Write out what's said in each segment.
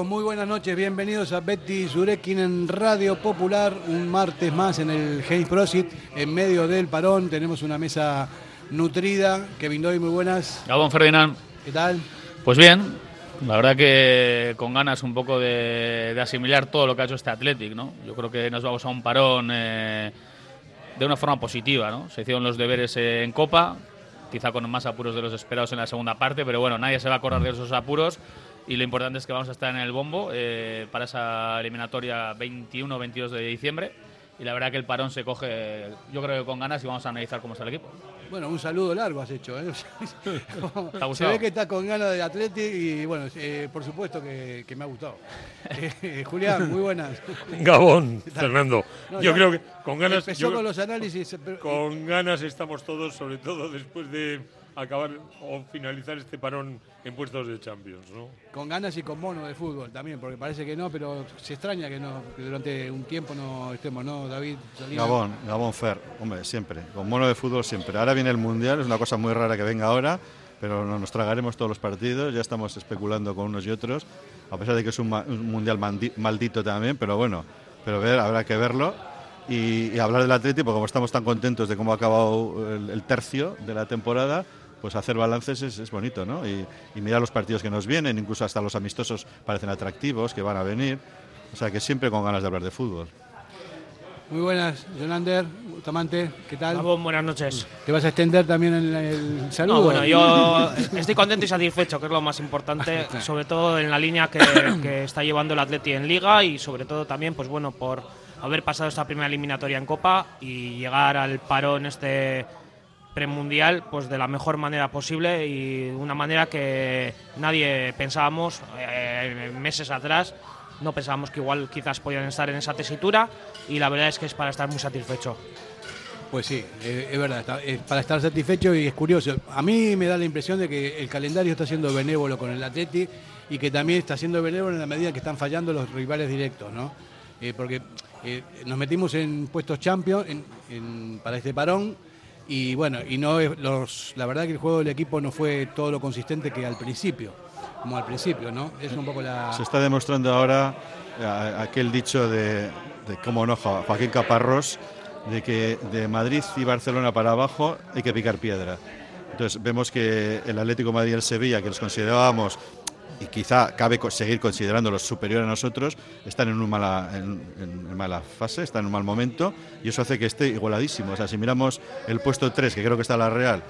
amigos? Muy buenas noches, bienvenidos a Betty Zurekin en Radio Popular, un martes más en el James Prosit, en medio del parón, tenemos una mesa nutrida. Kevin Doy, muy buenas. Gabón Ferdinand. ¿Qué tal? Pues bien, la verdad que con ganas un poco de, asimilar todo lo que ha hecho este Athletic, ¿no? Yo creo que nos vamos a un parón eh, de una forma positiva, ¿no? Se hicieron los deberes en Copa, quizá con más apuros de los esperados en la segunda parte, pero bueno, nadie se va a acordar de esos apuros y lo importante es que vamos a estar en el bombo eh, para esa eliminatoria 21-22 de diciembre y la verdad que el parón se coge, yo creo que con ganas y vamos a analizar cómo está el equipo. Bueno, un saludo largo has hecho. ¿eh? se ve que está con ganas de Atleti y bueno, eh, por supuesto que, me ha gustado. Eh, Julián, muy buenas. Gabón, Fernando. yo creo que con ganas. Empezó con los análisis. Con ganas estamos todos, sobre todo después de acabar o finalizar este parón en puestos de Champions, ¿no? Con ganas y con mono de fútbol también, porque parece que no, pero se extraña que no durante un tiempo no estemos, ¿no, David? Gabón, Gabón Fer, hombre, siempre, con mono de fútbol siempre. Ahora viene el Mundial, es una cosa muy rara que venga ahora, pero nos tragaremos todos los partidos, ya estamos especulando con unos y otros, a pesar de que es un, Mundial maldito también, pero bueno, pero ver, habrá que verlo. Y, hablar del Atlético, porque como estamos tan contentos de cómo ha acabado el tercio de la temporada, pues hacer balances es, bonito, ¿no? Y, mirar los partidos que nos vienen, incluso hasta los amistosos parecen atractivos, que van a venir. O sea que siempre con ganas de hablar de fútbol. Muy buenas, Jonander, Tamante, ¿qué tal? buenas noches. ¿Te vas a extender también en el saludo? bueno, yo estoy contento y satisfecho, que es lo más importante, sobre todo en la línea que, que, está llevando el Atleti en Liga y sobre todo también, pues bueno, por haber pasado esta primera eliminatoria en Copa y llegar al parón este premundial pues de la mejor manera posible y una manera que nadie pensábamos eh, meses atrás no pensábamos que igual quizás podían estar en esa tesitura y la verdad es que es para estar muy satisfecho. Pues sí, eh, es verdad, es para estar satisfecho y es curioso. A mí me da la impresión de que el calendario está siendo benévolo con el Atleti y que también está siendo benévolo en la medida que están fallando los rivales directos, ¿no? Eh, porque nos metimos en puestos champions para este parón y bueno, y no los, la verdad que el juego del equipo no fue todo lo consistente que al principio, como al principio, ¿no? Es un poco la... Se está demostrando ahora eh, aquel dicho de, cómo no, Joaquín Caparrós, de que de Madrid y Barcelona para abajo hay que picar piedra. Entonces vemos que el Atlético Madrid y el Sevilla, que los considerábamos y quizá cabe seguir considerándolos superior a nosotros, están en, una mala, mala fase, están en un mal momento y eso hace que esté igualadísimo. O sea, si miramos el puesto 3, que creo que está la Real,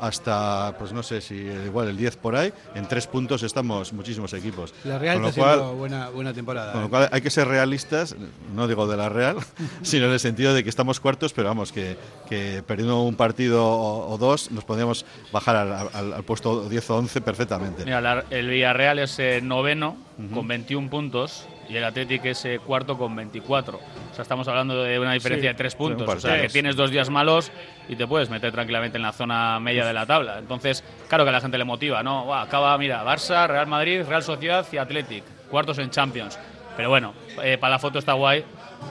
hasta, pues no sé si igual el 10 por ahí, en tres puntos estamos muchísimos equipos. La Real está haciendo buena, buena temporada. Con lo ¿eh? cual hay que ser realistas, no digo de la Real, sino en el sentido de que estamos cuartos, pero vamos, que, que perdiendo un partido o, dos nos podríamos bajar al, puesto 10 o 11 perfectamente. Mira, el Villarreal es eh, noveno con 21 puntos y el Athletic es eh, cuarto con 24. O sea, estamos hablando de una diferencia de tres puntos. O sea, que tienes dos días malos y te puedes meter tranquilamente en la zona media de la tabla. Entonces, claro que a la gente le motiva, ¿no? acaba, mira, Barça, Real Madrid, Real Sociedad y Athletic. Cuartos en Champions. Pero bueno, eh, para la foto está guay,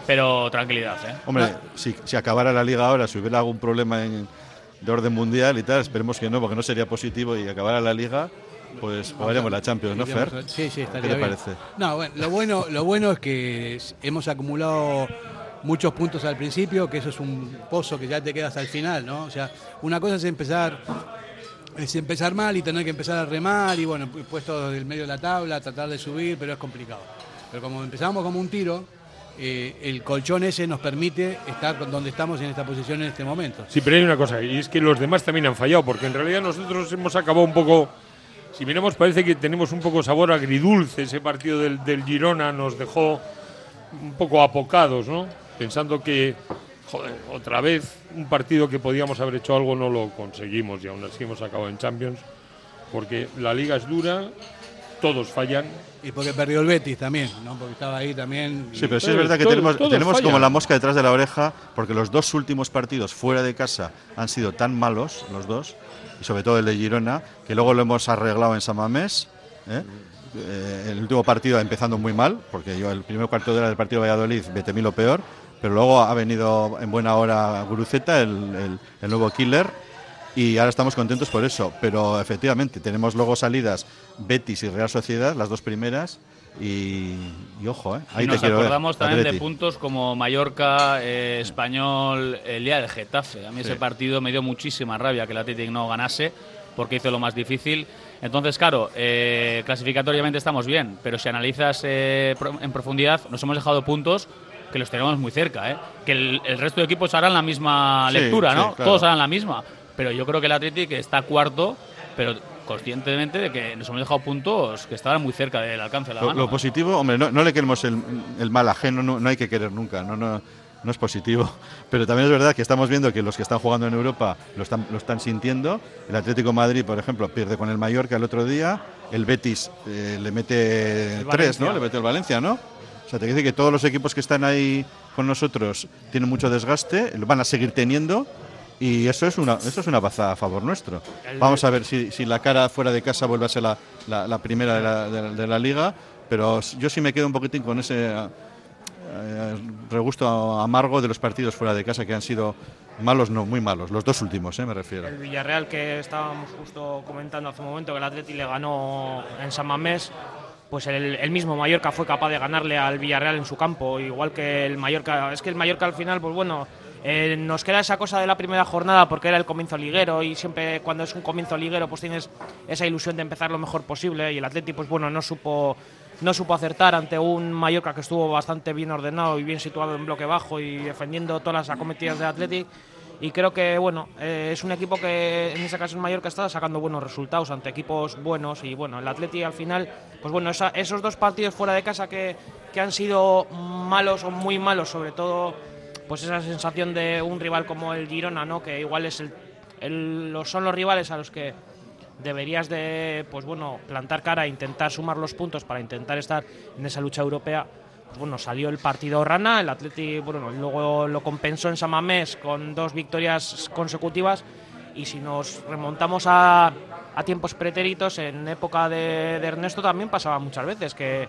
pero tranquilidad, ¿eh? Hombre, si, si acabara la liga ahora, si hubiera algún problema en, de orden mundial y tal, esperemos que no, porque no sería positivo y acabara la liga pues jugaríamos la Champions, ¿no, Fer? Sí, sí, estaría ¿Qué te parece? No, bueno, lo bueno, lo bueno es que hemos acumulado muchos puntos al principio, que eso es un pozo que ya te quedas al final, ¿no? O sea, una cosa es empezar es empezar mal y tener que empezar a remar y bueno, puesto del medio de la tabla, tratar de subir, pero es complicado. Pero como empezamos como un tiro, eh, el colchón ese nos permite estar donde estamos en esta posición en este momento. Sí, pero hay una cosa, y es que los demás también han fallado, porque en realidad nosotros hemos acabado un poco si miramos, parece que tenemos un poco sabor agridulce. Ese partido del, Girona nos dejó un poco apocados, ¿no? Pensando que, joder, otra vez, un partido que podíamos haber hecho algo no lo conseguimos y aún así hemos acabado en Champions. Porque la liga es dura, todos fallan. Y porque perdió el Betis también, ¿no? Porque estaba ahí también. Sí, pero sí es verdad que tenemos, tenemos como la mosca detrás de la oreja, porque los dos últimos partidos fuera de casa han sido tan malos, los dos, y sobre todo el de Girona, que luego lo hemos arreglado en Samamés. ¿eh? Eh, el último partido empezando muy mal, porque yo el primer cuarto de hora del partido de Valladolid, vete lo peor, pero luego ha venido en buena hora Guruceta, el, el, nuevo killer, y ahora estamos contentos por eso. Pero efectivamente, tenemos luego salidas Betis y Real Sociedad, las dos primeras, Y, y ojo, ¿eh? ahí y te nos ver, acordamos también de puntos como Mallorca, eh, Español, el día del Getafe. A mí ese partido me dio muchísima rabia que el Athletic no ganase porque hizo lo más difícil. Entonces, claro, eh, clasificatoriamente estamos bien, pero si analizas eh, en profundidad, nos hemos dejado puntos que los tenemos muy cerca. ¿eh? Que el, el resto de equipos harán la misma lectura, sí, ¿no? claro. Todos harán la misma. Pero yo creo que el Athletic está cuarto, pero conscientemente de que nos hemos dejado puntos que estaban muy cerca del alcance de la Lo, mano. lo positivo, hombre, no, no le queremos el, el mal ajeno, no, no hay que querer nunca, no, no, no es positivo. Pero también es verdad que estamos viendo que los que están jugando en Europa lo están, lo están sintiendo. El Atlético de Madrid, por ejemplo, pierde con el Mallorca el otro día. El Betis eh, le mete El tres, ¿no? Le mete el Valencia, ¿no? O sea, te dice que todos los equipos que están ahí con nosotros tienen mucho desgaste, lo van a seguir teniendo. Y eso es una, eso es una baza a favor nuestro. Vamos a ver si, si la cara fuera de casa vuelve a ser la, la- la primera de la, de la- de la liga, pero yo sí me quedo un poquitín con ese eh, regusto amargo de los partidos fuera de casa que han sido malos, no, muy malos, los dos últimos, eh, me refiero. El Villarreal que estábamos justo comentando hace un momento que el Atleti le ganó en San Mamés, pues el, el mismo Mallorca fue capaz de ganarle al Villarreal en su campo, igual que el Mallorca. Es que el Mallorca al final, pues bueno, eh, nos queda esa cosa de la primera jornada porque era el comienzo liguero y siempre cuando es un comienzo liguero pues tienes esa ilusión de empezar lo mejor posible y el Atleti pues bueno no supo no supo acertar ante un Mallorca que estuvo bastante bien ordenado y bien situado en bloque bajo y defendiendo todas las acometidas del Atleti. Y creo que bueno eh, es un equipo que en ese caso Mallorca está sacando buenos resultados ante equipos buenos y bueno el Atleti al final pues bueno esa- esos dos partidos fuera de casa que, que han sido malos o muy malos sobre todo pues esa sensación de un rival como el Girona no que igual es el, el- los- son los rivales a los que deberías de pues bueno plantar cara e intentar sumar los puntos para intentar estar en esa lucha europea pues bueno salió el partido rana el Atleti bueno luego lo compensó en San Mamés con dos victorias consecutivas y si nos remontamos a, a tiempos pretéritos en época de, de Ernesto también pasaba muchas veces que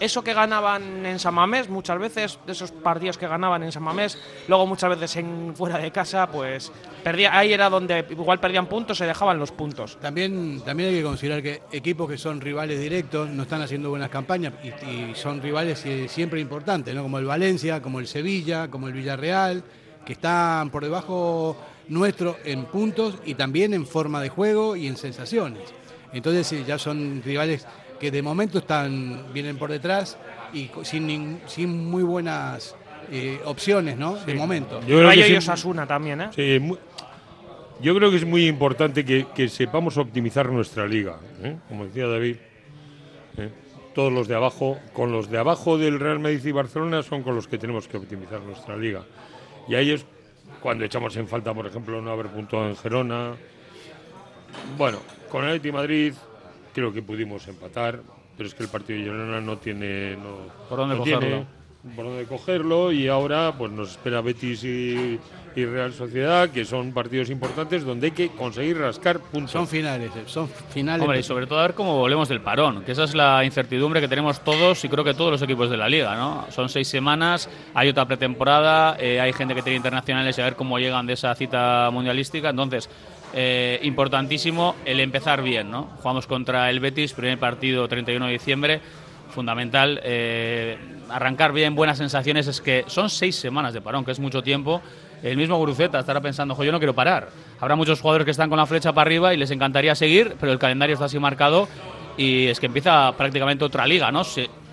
eso que ganaban en San Mamés, muchas veces, de esos partidos que ganaban en San Mamés, luego muchas veces en fuera de casa, pues perdía, ahí era donde igual perdían puntos, se dejaban los puntos. También, también hay que considerar que equipos que son rivales directos no están haciendo buenas campañas y, y son rivales eh, siempre importantes, ¿no? como el Valencia, como el Sevilla, como el Villarreal, que están por debajo nuestro en puntos y también en forma de juego y en sensaciones. Entonces eh, ya son rivales que de momento están vienen por detrás y sin, nin- sin muy buenas eh, opciones, ¿no? De momento. Yo creo, que y sí- Osasuna también, ¿eh? sí, mu- yo creo que es muy importante que, que sepamos optimizar nuestra liga. ¿eh? Como decía David, ¿eh? todos los de abajo, con los de abajo del Real Madrid y Barcelona son con los que tenemos que optimizar nuestra liga. Y ahí es cuando echamos en falta, por ejemplo, no haber puntuado en Gerona. Bueno, con el Atleti Madrid creo que pudimos empatar, pero es que el partido de Girona no tiene no, ¿Por dónde no cogerlo? tiene por dónde cogerlo y ahora pues nos espera Betis y, y Real Sociedad, que son partidos importantes donde hay que conseguir rascar puntos. Son finales, eh, son finales. Hombre, y sobre todo a ver cómo volvemos del parón, que esa es la incertidumbre que tenemos todos y creo que todos los equipos de la liga, ¿no? Son seis semanas, hay otra pretemporada, eh, hay gente que tiene internacionales y a ver cómo llegan de esa cita mundialística, entonces eh, importantísimo el empezar bien, ¿no? Jugamos contra el Betis, primer partido 31 de diciembre, fundamental eh, arrancar bien, buenas sensaciones, es que son seis semanas de parón, que es mucho tiempo. El mismo Guruceta estará pensando, "Jo, yo no quiero parar. Habrá muchos jugadores que están con la flecha para arriba y les encantaría seguir, pero el calendario está así marcado y es que empieza prácticamente otra liga, ¿no?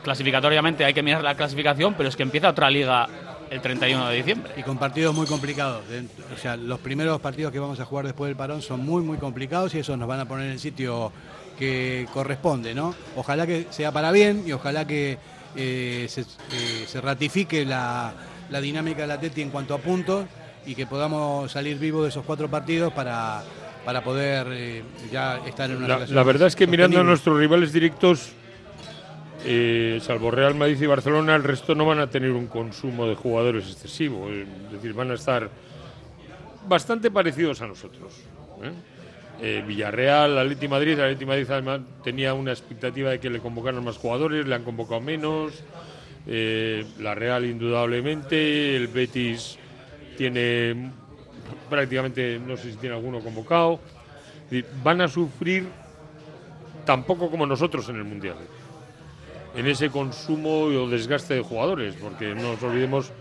Clasificatoriamente hay que mirar la clasificación, pero es que empieza otra liga el 31 de diciembre. Y con partidos muy complicados. De- O sea, los primeros partidos que vamos a jugar después del parón son muy, muy complicados y eso nos van a poner en el sitio que corresponde, ¿no? Ojalá que sea para bien y ojalá que eh, se, eh, se ratifique la, la dinámica del Atleti en cuanto a puntos y que podamos salir vivos de esos cuatro partidos para, para poder eh, ya estar en una La, situación la verdad es que mirando a nuestros rivales directos, eh, salvo Real Madrid y Barcelona, el resto no van a tener un consumo de jugadores excesivo. eh, Es decir, van a estar bastante parecidos a nosotros. ¿eh? Eh, Villarreal, Atleti Madrid, Atleti Madrid además tenía una expectativa de que le convocaran más jugadores, le han convocado menos. Eh, la Real indudablemente, el Betis tiene prácticamente, no sé si tiene alguno convocado. Van a sufrir tampoco como nosotros en el Mundial. En ese consumo o desgaste de jugadores, porque no nos olvidemos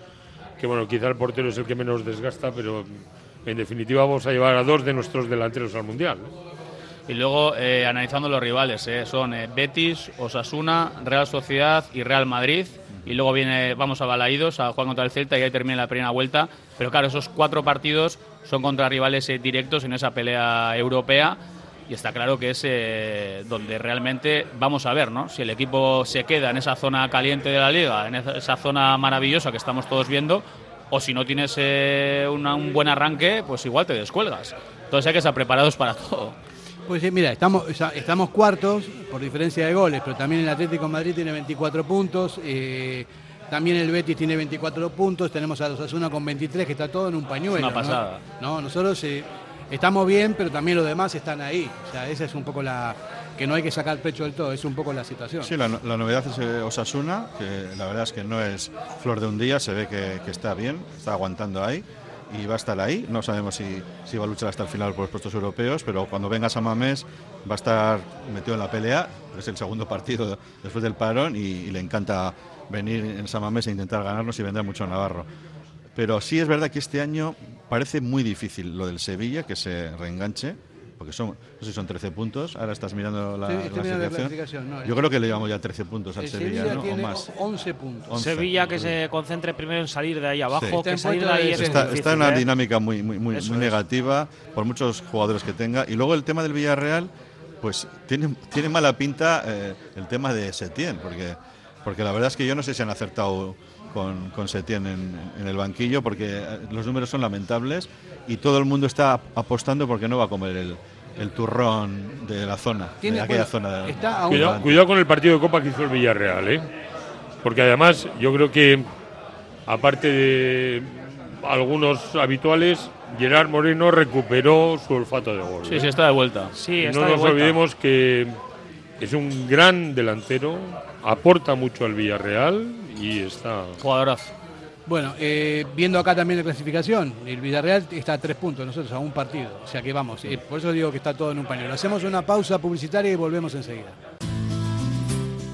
que bueno, quizá el portero es el que menos desgasta, pero en definitiva vamos a llevar a dos de nuestros delanteros al Mundial. Y luego, eh, analizando los rivales, eh, son eh, Betis, Osasuna, Real Sociedad y Real Madrid. Y luego viene, vamos a Balaídos a jugar contra el Celta y ahí termina la primera vuelta. Pero claro, esos cuatro partidos son contra rivales directos en esa pelea europea. Y está claro que es donde realmente vamos a ver, ¿no? Si el equipo se queda en esa zona caliente de la liga, en esa zona maravillosa que estamos todos viendo, o si no tienes un buen arranque, pues igual te descuelgas. Entonces hay que estar preparados para todo. Pues sí, mira, estamos, estamos cuartos por diferencia de goles, pero también el Atlético de Madrid tiene 24 puntos, eh, también el Betis tiene 24 puntos, tenemos a los Asuna con 23, que está todo en un pañuelo. Una pasada. ¿no? Nosotros eh, estamos bien, pero también los demás están ahí. Esa es un poco la, que no hay que sacar pecho del todo, es un poco la situación. Sí, la, novedad es eh, Osasuna, que la verdad es que no es flor de un día, se ve que, está bien, está aguantando ahí y va a estar ahí. No sabemos si, si, va a luchar hasta el final por los puestos europeos, pero cuando venga Samamés va a estar metido en la pelea. Es el segundo partido después del parón y, le encanta venir en Samamés e intentar ganarnos y vender mucho a Navarro. Pero sí es verdad que este año parece muy difícil lo del Sevilla, que se reenganche porque son, no sé si son 13 puntos, ahora estás mirando la, clasificación. Yo creo que le llevamos ya 13 puntos al Sevilla, ¿no? o más. 11 puntos. Sevilla que se concentre primero en salir de ahí abajo, que salir de ahí está, está, en una ¿eh? dinámica muy, muy, muy, negativa por muchos jugadores que tenga. Y luego el tema del Villarreal, pues tiene, tiene mala pinta eh, el tema de Setién, porque, porque la verdad es que yo no sé si han acertado con, con Setién en, en, el banquillo, porque eh, los números son lamentables y todo el mundo está apostando porque no va a comer el, el turrón de la zona, de aquella zona. cuidado, con el partido de Copa que hizo el Villarreal, ¿eh? porque además yo creo que, aparte de algunos habituales, Gerard Moreno recuperó su olfato de gol. Sí, sí, ¿eh? está de vuelta. Sí, no nos olvidemos que es un gran delantero, aporta mucho al Villarreal y está... Jugadorazo. Bueno, eh, viendo acá también la clasificación, el Villarreal está a tres puntos, nosotros a un partido. O sea que vamos, eh, por eso digo que está todo en un pañuelo. Hacemos una pausa publicitaria y volvemos enseguida.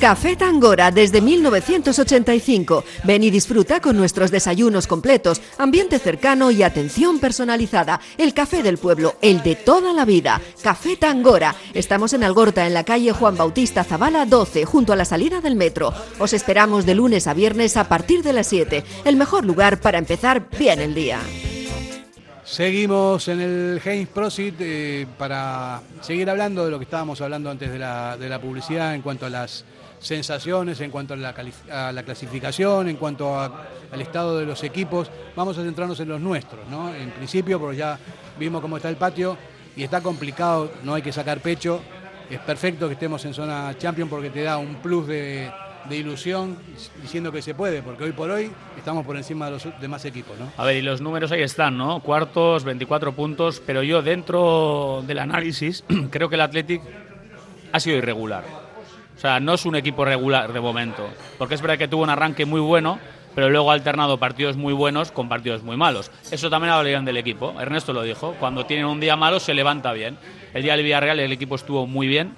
Café Tangora desde 1985. Ven y disfruta con nuestros desayunos completos, ambiente cercano y atención personalizada. El café del pueblo, el de toda la vida. Café Tangora. Estamos en Algorta, en la calle Juan Bautista Zavala 12, junto a la salida del metro. Os esperamos de lunes a viernes a partir de las 7. El mejor lugar para empezar bien el día. Seguimos en el James Prosit eh, para seguir hablando de lo que estábamos hablando antes de la, de la publicidad en cuanto a las sensaciones en cuanto a la, a la clasificación, en cuanto a- al estado de los equipos. Vamos a centrarnos en los nuestros, ¿no? En principio, porque ya vimos cómo está el patio y está complicado, no hay que sacar pecho. Es perfecto que estemos en zona champion porque te da un plus de, de ilusión diciendo que se puede, porque hoy por hoy estamos por encima de los demás equipos, ¿no? A ver, y los números ahí están, ¿no? Cuartos, 24 puntos, pero yo dentro del análisis creo que el Athletic ha sido irregular. O sea, no es un equipo regular de momento, porque es verdad que tuvo un arranque muy bueno, pero luego ha alternado partidos muy buenos con partidos muy malos. Eso también habla bien del equipo. Ernesto lo dijo, cuando tienen un día malo se levanta bien. El día del Villarreal el equipo estuvo muy bien,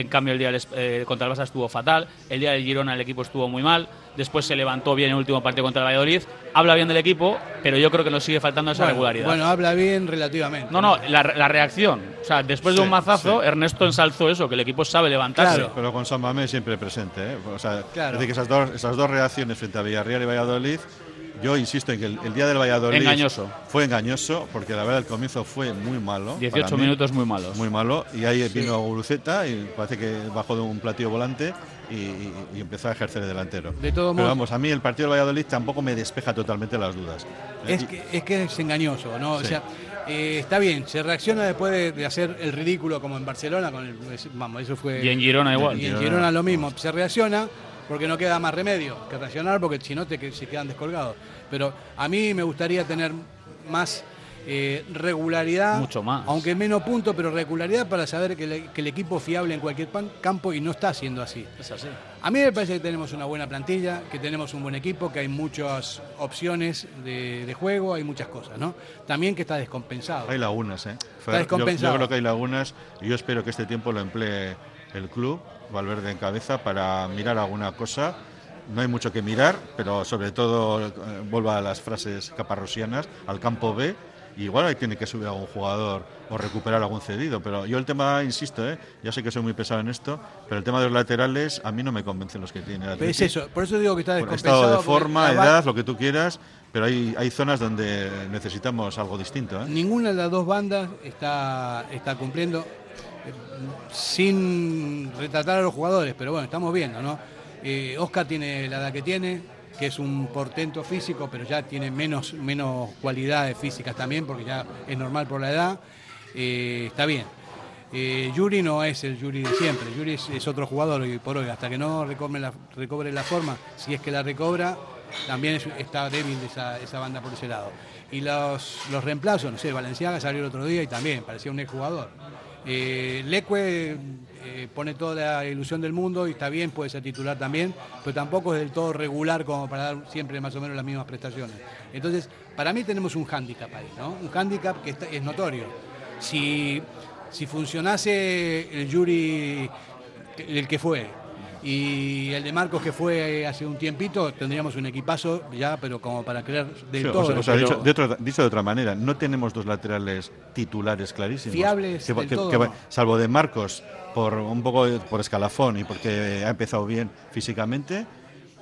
en cambio el día del, eh, contra el Barça estuvo fatal, el día del Girona el equipo estuvo muy mal, después se levantó bien el último partido contra el Valladolid. Habla bien del equipo, pero yo creo que nos sigue faltando esa Bueno, regularidad. Bueno, habla bien relativamente. No, no, la, la reacción. O sea, después de un mazazo, sí. Ernesto ensalzó eso, que el equipo sabe levantarse. Claro. Pero con San Mamés siempre presente. ¿eh? O sea, Claro. es decir, que esas dos, esas dos reacciones frente a Villarreal y Valladolid, yo insisto en que el, el día del Valladolid Engañoso. fue engañoso, porque la verdad el comienzo fue muy malo. 18 para mí, minutos muy malos. Muy malo. Y ahí vino Guruceta y parece que bajó de un platillo volante y, y- y empezó a ejercer de delantero. De todos Pero vamos, a mí el partido del Valladolid tampoco me despeja totalmente las dudas. Es Y- que, es que es engañoso, ¿no? O sea, eh, está bien, se reacciona después de, de hacer el ridículo como en Barcelona, con el, vamos, eso fue... Y en Girona igual. Y en Girona lo mismo, se reacciona porque no queda más remedio que reaccionar porque si no te que- se quedan descolgados. Pero a mí me gustaría tener más eh, regularidad, Mucho más. aunque menos puntos, pero regularidad para saber que, le- que el equipo es fiable en cualquier pan- campo y no está siendo así. Es así. A mí me parece que tenemos una buena plantilla, que tenemos un buen equipo, que hay muchas opciones de, de juego, hay muchas cosas, ¿no? También que está descompensado. Hay lagunas, ¿eh? Fer, yo- descompensado. Yo, creo que hay lagunas y yo espero que este tiempo lo emplee el club, Valverde en cabeza, para mirar alguna cosa. No hay mucho que mirar, pero sobre todo eh, vuelva a las frases caparrosianas, al campo B. y Igual ahí tiene que subir algún jugador o recuperar algún cedido, pero yo el tema, insisto, ¿eh? ya sé que soy muy pesado en esto, pero el tema de los laterales a mí no me convencen los que tiene. el es Atleti. eso, por eso digo que está descompensado. estado de forma, edad, lo que tú quieras, pero hay, hay zonas donde necesitamos algo distinto. ¿eh? Ninguna de las dos bandas está, está cumpliendo sin retratar a los jugadores, pero bueno, estamos viendo, ¿no? Eh, Oscar tiene la edad que tiene, que es un portento físico, pero ya tiene menos, menos cualidades físicas también, porque ya es normal por la edad. Eh, está bien. Eh, Yuri no es el Yuri de siempre, Yuri es, otro jugador hoy por hoy, hasta que no recobre la, recobre la forma, si es que la recobra, también es- está débil esa, esa banda por ese lado. Y los, los reemplazos, no sé, Valenciaga salió el otro día y también parecía un exjugador. Eh, Leque eh, pone toda la ilusión del mundo y está bien, puede ser titular también, pero tampoco es del todo regular como para dar siempre más o menos las mismas prestaciones. Entonces, para mí tenemos un hándicap ahí, ¿no? Un hándicap que está- es notorio. Si, si funcionase el Yuri, el que fue, y el de Marcos que fue hace un tiempito, tendríamos un equipazo ya, pero como para creer del Sí, o todo. sea, o sea, pero- dicho, de otra- dicho de otra manera, no tenemos dos laterales titulares clarísimos. Fiables Que- del que- todo, que- no. salvo de Marcos, por un poco de- por escalafón y porque ha empezado bien físicamente,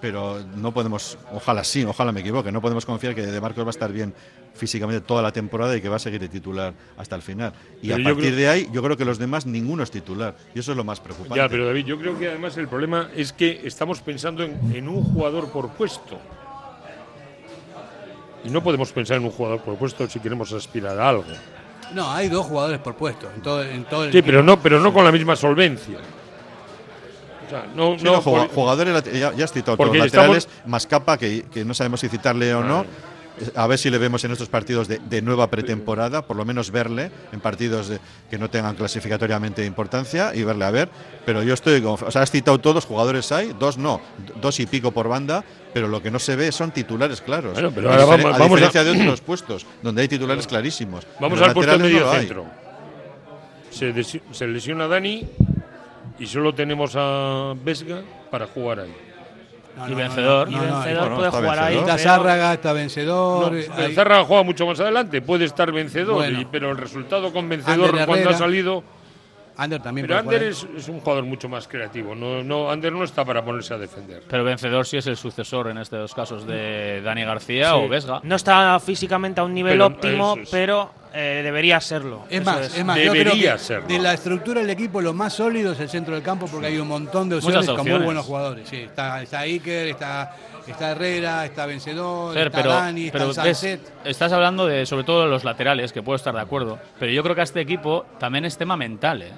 pero no podemos, ojalá sí, ojalá me equivoque, no podemos confiar que de Marcos va a estar bien físicamente toda la temporada y que va a seguir de titular hasta el final. Y Pero a partir creo- de ahí, yo creo que los demás ninguno es titular. Y eso es lo más preocupante. Ya, pero David, yo creo que además el problema es que estamos pensando en, en un jugador por puesto. Y no podemos pensar en un jugador por puesto si queremos aspirar a algo. No, hay dos jugadores por puesto en todo, en todo el Sí, equipo. pero no, pero no con la misma solvencia. O sea, no, Sí, no no, por- jugadores, ya, ya has citado todos estamos- laterales, más capa, que, que no sabemos si citarle o no. A ver si le vemos en estos partidos de, de nueva pretemporada, por lo menos verle en partidos de- que no tengan clasificatoriamente importancia y verle a ver. Pero yo estoy, con- o sea, has citado todos, jugadores hay, dos no, dos y pico por banda, pero lo que no se ve son titulares claros. Bueno, pero a, ahora vamos- a vamos a- diferencia de otros puestos, donde hay titulares clarísimos. Vamos al puesto de medio no centro. Se lesiona Dani y solo tenemos a Vesga para jugar ahí. No, Y no, vencedor. no, Y no, no, vencedor puede está jugar ahí. vencedor. Está pero- Zárraga, está vencedor. Zarra juega mucho más adelante, puede estar vencedor, Bueno. y- pero el resultado con vencedor cuando ha salido Ander también. Pero Ander es, es un jugador mucho más creativo. No, no, Ander no está para ponerse a defender. Pero Vencedor sí es el sucesor en estos casos de Dani García Sí. o Vesga. No está físicamente a un nivel Pero, óptimo, es. pero eh, debería serlo. Es Eso más, es más, yo creo Debería que serlo. de la estructura del equipo lo más sólido es el centro del campo porque hay un montón de opciones, con muy buenos jugadores. Sí, está, está Iker, está, está Herrera, está Vencedor, Fer, está pero, Dani, pero está ves, estás hablando de sobre todo de los laterales, que puedo estar de acuerdo, pero yo creo que a este equipo también es tema mental. ¿eh?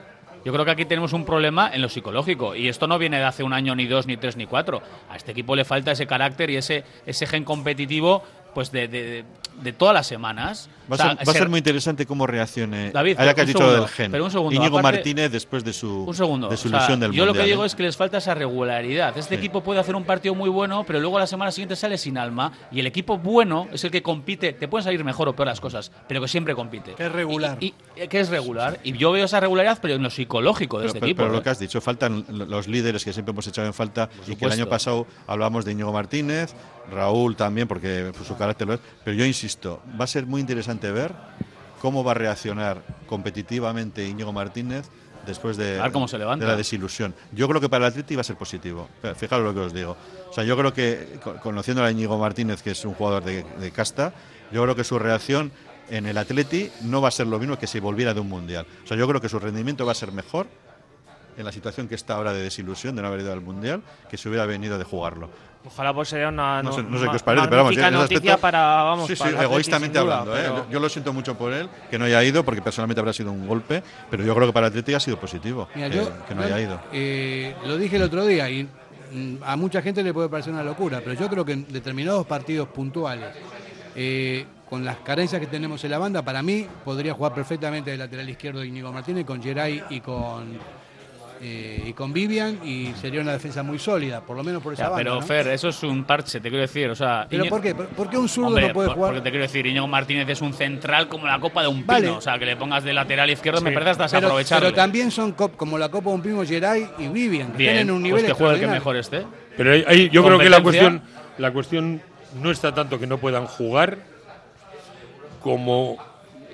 Yo creo que aquí tenemos un problema en lo psicológico y esto no viene de hace un año, ni dos, ni tres, ni cuatro. A este equipo le falta ese carácter y ese, ese gen competitivo pues de, de- de todas las semanas. Va a, O sea, ser, va a se- ser muy interesante cómo reaccione. David, ahora que has un dicho segundo, lo del gen. pero un segundo, Íñigo aparte- Martínez después de su, Un segundo. de su o sea, ilusión del yo lo que digo ¿eh? es que les falta esa regularidad. Este Sí. equipo puede hacer un partido muy bueno, pero luego la semana siguiente sale sin alma. Y el equipo bueno es el que compite. Te pueden salir mejor o peor las cosas, pero que siempre compite. Que es regular. Y, y- que es regular. Y yo veo esa regularidad, pero en lo psicológico de Pero, este pero- equipo. pero lo ¿eh? que has dicho, faltan los líderes que siempre hemos echado en falta y que el año pasado hablábamos de Íñigo Martínez, Raúl también, porque pues, su carácter lo es. Pero yo insisto, va a ser muy interesante ver cómo va a reaccionar competitivamente Íñigo Martínez después de, cómo se levanta. de la desilusión. Yo creo que para el Atleti va a ser positivo. Fijaros lo que os digo. O sea, yo creo que, co- conociendo a Íñigo Martínez, que es un jugador de, de casta, yo creo que su reacción en el Atleti no va a ser lo mismo que si volviera de un Mundial. O sea, yo creo que su rendimiento va a ser mejor en la situación que está ahora de desilusión de no haber ido al Mundial que si hubiera venido de jugarlo. Ojalá pues sería una No sé, no- sé qué os parece, pero vamos, magnífica en ese noticia aspecto- para vamos sí, sí, para egoístamente duda, hablando. ¿eh? pero- Yo, yo lo siento mucho por él, que no haya ido, porque personalmente habrá sido un golpe, pero yo creo que para Atleti ha sido positivo Mira, que, yo- que no haya ido. eh, lo dije el otro día y mm, a mucha gente le puede parecer una locura, pero yo creo que en determinados partidos puntuales, eh, con las carencias que tenemos en la banda, para mí podría jugar perfectamente de lateral izquierdo Íñigo Martínez con Geray y con eh, y con Vivian y sería una defensa muy sólida, por lo menos por esa Ya, banda. pero ¿no? Fer, eso es un parche, te quiero decir. O sea, ¿Pero por qué? ¿Por, qué un zurdo Hombre, no puede por- jugar? Porque te quiero decir, Íñigo Martínez es un central como la copa de un pino. O sea, que le pongas de lateral izquierdo me parece hasta pero, pero también son cop- como la Copa de un Primo Geray y Vivian, que Bien, están en un nivel pues que juegue el que mejor esté. Pero ahí- ahí yo creo que la cuestión, la cuestión no está tanto que no puedan jugar como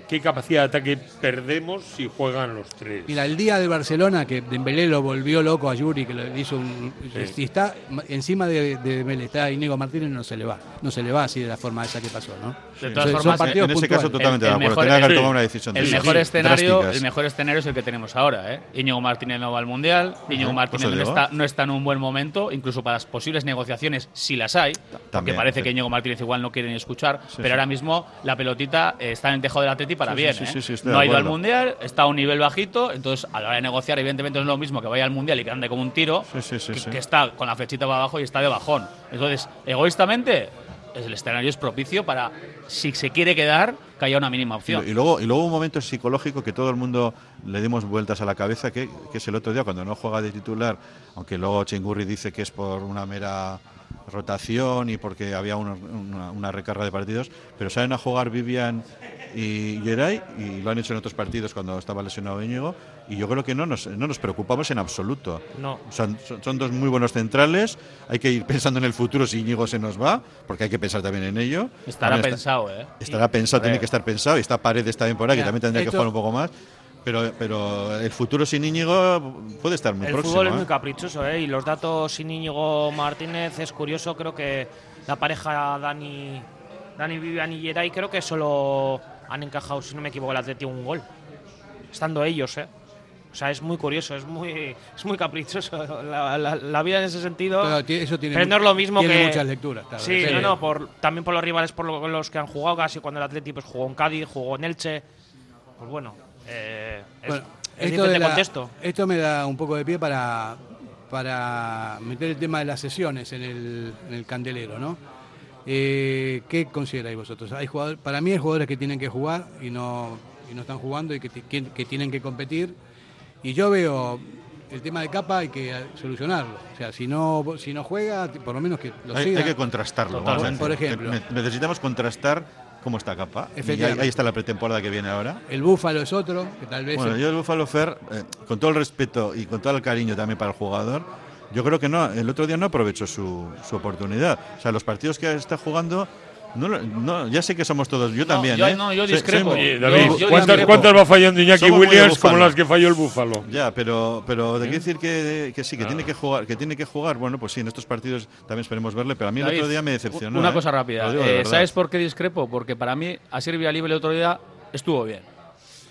qué capacidad de ataque perdemos si juegan los tres. Mira, el día de Barcelona, que Dembélé lo volvió loco a Yuri, que le hizo un... Si está ma- encima de, de Dembélé, está Íñigo Martínez, no se le va. No se le va así de la forma esa que pasó, ¿no? De todas Son- son formas, partidos en ese caso totalmente de acuerdo. Tenía que haber tomado una decisión el de mejor escenario, drásticas. el mejor escenario es el que tenemos ahora, ¿eh? Íñigo Martínez no va al mundial, Íñigo Ujú, Martínez pues no está, no está en un buen momento, incluso para las posibles negociaciones, si las hay, porque también, parece sí. que Íñigo Martínez igual no quiere ni escuchar, Sí, pero sí. ahora mismo la pelotita está en el tejado del Para Sí, bien, sí, ¿eh? sí, no ha ido al mundial, está a un nivel bajito, entonces a la hora de negociar evidentemente no es lo mismo que vaya al mundial y que ande como un tiro, que, está con la flechita para abajo y está de bajón. Entonces, egoístamente, el escenario es propicio para, si se quiere quedar, que haya una mínima opción. y luego, y luego un momento psicológico que todo el mundo le dimos vueltas a la cabeza, que, que es el otro día cuando no juega de titular, aunque luego Chingurri dice que es por una mera rotación y porque había una, una recarga de partidos, pero salen a jugar Vivian y Geray y lo han hecho en otros partidos cuando estaba lesionado Íñigo y yo creo que no nos, no nos preocupamos en absoluto. No. Son, son- son dos muy buenos centrales, hay que ir pensando en el futuro si Íñigo se nos va, porque hay que pensar también en ello. Estará También está- pensado, ¿eh? Estará pensado, tiene que estar pensado. Y está Paredes también por ahí, que también tendría que jugar un poco más. Pero, pero el futuro sin Íñigo puede estar muy El próximo. fútbol es ¿eh? muy caprichoso, ¿eh? Y los datos sin Íñigo Martínez es curioso. Creo que la pareja Dani, Dani Vivian y Geray creo que solo han encajado, si no me equivoco, el Atleti un gol. Estando ellos, ¿eh? O sea, es muy curioso, es muy, es muy caprichoso. La, la- la vida en ese sentido. Pero ti- eso tiene pero no es lo mismo tiene que. muchas lecturas, claro. Sí, Sí. no, no, por, también por los rivales por los que han jugado, casi cuando el Atleti pues, jugó en Cádiz, jugó en Elche. Pues bueno, eh, Bueno, es esto, de diferente la- contexto. esto me da un poco de pie para, para meter el tema de las sesiones en el, en el candelero, ¿no? Eh, ¿Qué consideráis vosotros? Hay jugadores, para mí hay jugadores que tienen que jugar y no, y no están jugando y que, que- que tienen que competir. Y yo veo el tema de capa hay que solucionarlo. O sea, si no, si no juega, por lo menos que lo Hay, siga. hay que contrastarlo. vamos a Totalmente. Por ejemplo. Ne- Necesitamos contrastar cómo está Capa. Y ahí, ahí está la pretemporada que viene ahora. El Búfalo es otro, que tal vez... Bueno, yo el Buffalo Fer, eh, con todo el respeto y con todo el cariño también para el jugador, yo creo que no, el otro día no aprovechó su, su oportunidad. O sea, los partidos que está jugando No, lo- no, ya sé que somos todos, yo también. yo- ¿eh? no, yo discrepo. David, Yo- yo ¿cuántas, discrepo. cuántas va fallando Iñaki Somos Williams como las que falló el Búfalo? Ya, pero, pero de qué decir que, que sí, que Ah. tiene que jugar, que tiene que jugar. Bueno, pues sí, en estos partidos también esperemos verle, pero a mí el otro día me decepcionó. Una ¿eh? cosa rápida. Eh. ¿Sabes por qué discrepo? Porque para mí, Asier Villalibre el otro día estuvo bien.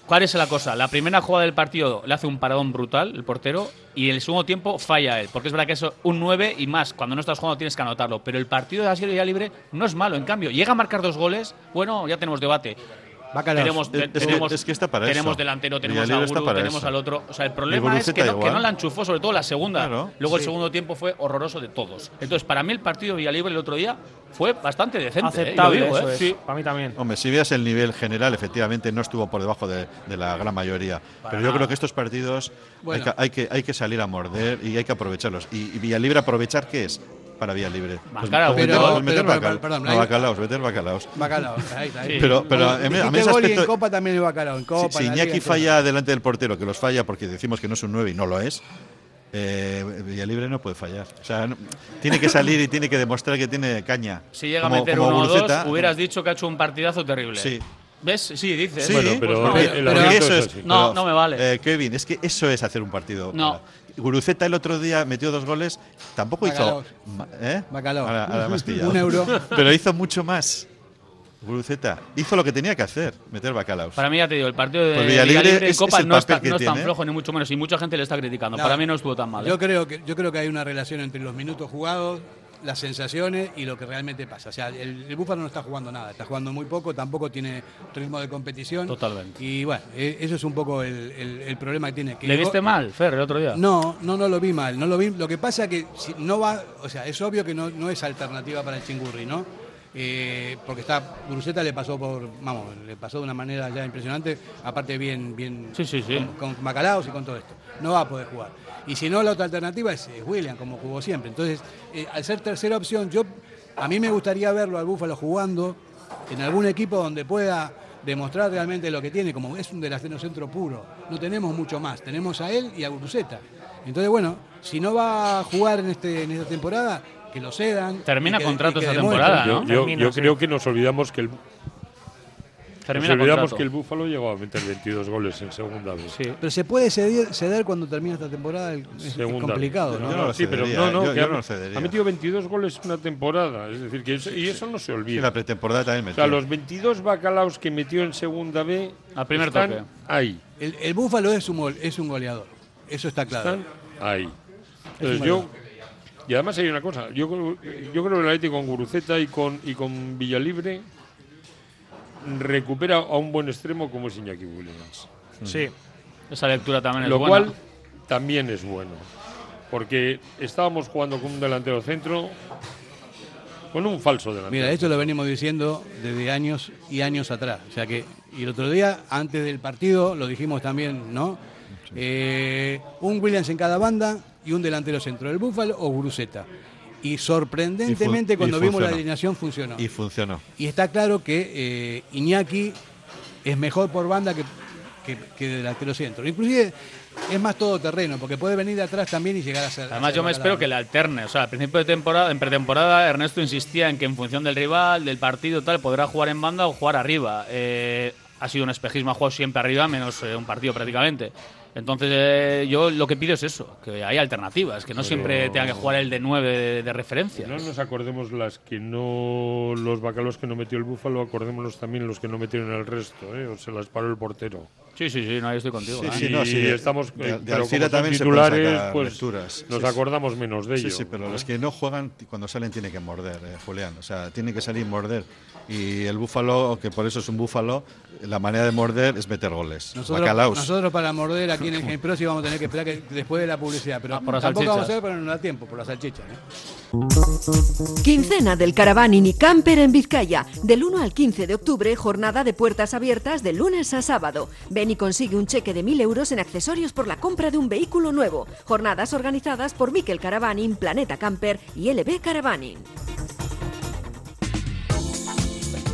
¿Cuál es la cosa? La primera jugada del partido le hace un paradón brutal el portero y el segundo tiempo falla él. Porque es verdad que es un 9 y más. Cuando no estás jugando tienes que anotarlo. Pero el partido de Asier Villalibre no es malo. En cambio, llega a marcar dos goles. Bueno, ya tenemos debate. Tenemos, Es- es que- tenemos, es que está para tenemos eso. delantero, tenemos a tenemos eso. al otro. O sea, el problema es que no, que no la enchufó, sobre todo la segunda. Claro. Luego el segundo tiempo fue horroroso de todos. Entonces, para mí el partido de Villalibre el otro día fue bastante decente. ¿eh? Aceptable, digo, eso ¿eh? es. Sí. Para mí también. Hombre, si veas el nivel general, efectivamente no estuvo por debajo de, de la gran mayoría. Pero yo nada. creo que estos partidos Bueno. hay, que, hay, que, hay que salir a morder y hay que aprovecharlos. ¿Y, y Villalibre aprovechar qué es? Para Villalibre. Bacalao, meter- pero- meter pero- bacal- perdón, no, ahí- bacalaos, meter bacalaos. Bacalao. Ahí está. ahí. Pero, pero a mí, a mí ese y en aspecto, Copa también es bacalao. En si, Copa, si la Iñaki Liga, falla delante del portero, que los falla porque decimos que no es un 9 y no lo es, eh, Villalibre no puede fallar. O sea, no- tiene que salir y tiene que demostrar que tiene caña. Si llega Como- a meter uno o dos, hubieras dicho que ha hecho un partidazo terrible. Sí. ¿Ves? Sí, dices. Sí, Bueno, pero pues el- el pero argumento eso es así. No, pero, no me vale. eh, Kevin, es que eso es hacer un partido. No. Guruceta el otro día metió dos goles, tampoco Bacalaos. hizo. ¿Eh? Bacalao. Me has pillado. Un euro. Pero hizo mucho más. Guruceta hizo lo que tenía que hacer, meter bacalaos. Para mí, ya te digo, el partido de Pues en es- Copa es no, está, no es tan flojo, ni mucho menos. Y mucha gente le está criticando. No. Para mí no estuvo tan mal. ¿eh? Yo creo que yo creo que hay una relación entre los minutos jugados, las sensaciones y lo que realmente pasa. O sea, el, el Búfalo no está jugando nada, está jugando muy poco, tampoco tiene ritmo de competición. Totalmente. Y bueno, eh, eso es un poco el, el- el problema que tiene. Que ¿Le viste mal, Fer, el otro día? No, no, no lo vi mal. No lo vi. Lo que pasa que si no va, o sea, es obvio que no, no es alternativa para el Chingurri, ¿no? Eh, porque está, Guruceta le pasó por, vamos, le pasó de una manera ya impresionante, aparte bien, bien Sí, sí, sí. con, con Bacalaos y con todo esto. No va a poder jugar. Y si no, la otra alternativa es, es William, como jugó siempre. Entonces, eh, al ser tercera opción, yo a mí me gustaría verlo al Búfalo jugando en algún equipo donde pueda demostrar realmente lo que tiene, como es un delantero centro puro. No tenemos mucho más, tenemos a él y a Guruceta. Entonces, bueno, si no va a jugar en, este, en esta temporada, que lo cedan. Termina que- contrato demuestre. temporada, Yo, ¿no? yo- Termina, yo sí. creo que nos olvidamos que el, Termina nos olvidamos contrato. que el Búfalo llegó a meter 22 goles en segunda vez. Sí. Pero se puede ceder, ceder cuando termina esta temporada, es, es complicado. ¿no? Yo no lo sí, pero no, no, yo- que yo ha, no lo cedería. ha metido 22 goles en una temporada. Es decir, que eso, y eso no se Sí, olvida. la pretemporada también o metió. sea, los 22 bacalaos que metió en segunda B Al primer están toque. ahí. El, el Búfalo es un, gol- es un goleador, eso está claro. Están ahí. Entonces yo y además hay una cosa, yo creo, yo creo que el Atlético con Guruceta y con y con Villalibre recupera a un buen extremo como es Iñaki Williams. Sí. Esa lectura también es Lo buena. cual también es bueno. Porque estábamos jugando con un delantero centro con un falso delantero. Mira, esto lo venimos diciendo desde años y años atrás. O sea que, y el otro día, antes del partido, lo dijimos también, ¿no? Eh, un Williams en cada banda y un delantero centro, el Búfalo o Guruceta. Y sorprendentemente, Y fun- y cuando vimos la alineación, funcionó. Y funcionó. Y está claro que eh, Iñaki es mejor por banda que, que, que delantero centro. Inclusive es más todoterreno, porque puede venir de atrás también y llegar a ser. a Además, ser yo me espero que le alterne. O sea, al principio de temporada, en pretemporada, Ernesto insistía en que en función del rival, del partido, tal, podrá jugar en banda o jugar arriba. Eh, ha sido un espejismo, ha jugado siempre arriba, menos eh, un partido prácticamente. Entonces, eh, yo lo que pido es eso, que hay alternativas, que no siempre tenga que jugar el de 9 de, de referencia. No nos acordemos las que no. Los bacalos que no metió el Búfalo, acordémonos también los que no metieron el resto, ¿eh? O se las paró el portero. Sí, sí, sí, no, ahí estoy contigo. Sí, ¿eh? sí, y no, sí, estamos. de- eh, de pero como son también se titulares, sacar pues lecturas. nos Sí, sí. acordamos menos de Sí, ello. sí, pero ¿eh? los que no juegan, cuando salen tienen que morder, eh, Julián. O sea, tienen que salir y morder. Y el búfalo, que por eso es un búfalo, la manera de morder es meter goles. Nosotros, Bacalaos. nosotros para morder aquí en el Game Pro sí vamos a tener que esperar que después de la publicidad. Pero Ah, por las tampoco vamos a ver, pero no da tiempo, por la salchicha. ¿no? Quincena del Caravaning y Camper en Vizcaya. Del 1 al 15 de octubre, jornada de puertas abiertas de lunes a sábado. Ven y consigue un cheque de 1.000 euros en accesorios por la compra de un vehículo nuevo. Jornadas organizadas por Miquel Caravaning, Planeta Camper y LB Caravaning.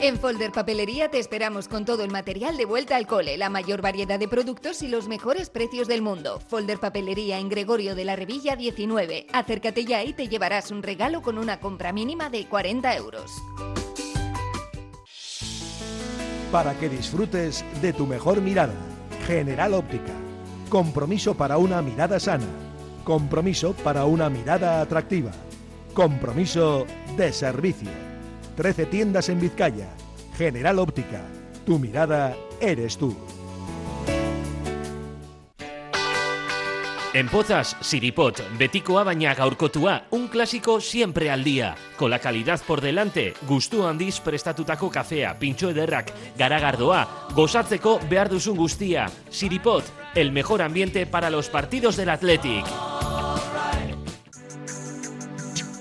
En Folder Papelería te esperamos con todo el material de vuelta al cole, la mayor variedad de productos y los mejores precios del mundo. Folder Papelería en Gregorio de la Revilla 19. Acércate ya y te llevarás un regalo con una compra mínima de 40 euros. Para que disfrutes de tu mejor mirada. General Óptica. Compromiso para una mirada sana. Compromiso para una mirada atractiva. Compromiso de servicio. 13 tiendas en Vizcaya. General Óptica. Tu mirada eres tú. En Pozas, Siripot, Betikoa baina gaurkotua, un clásico siempre al día. Con la calidad por delante, gustu handiz prestatutako kafea, pintxo ederrak, garagardoa, gozatzeko behar duzun guztia. Siripot, el mejor ambiente para los partidos del Athletic.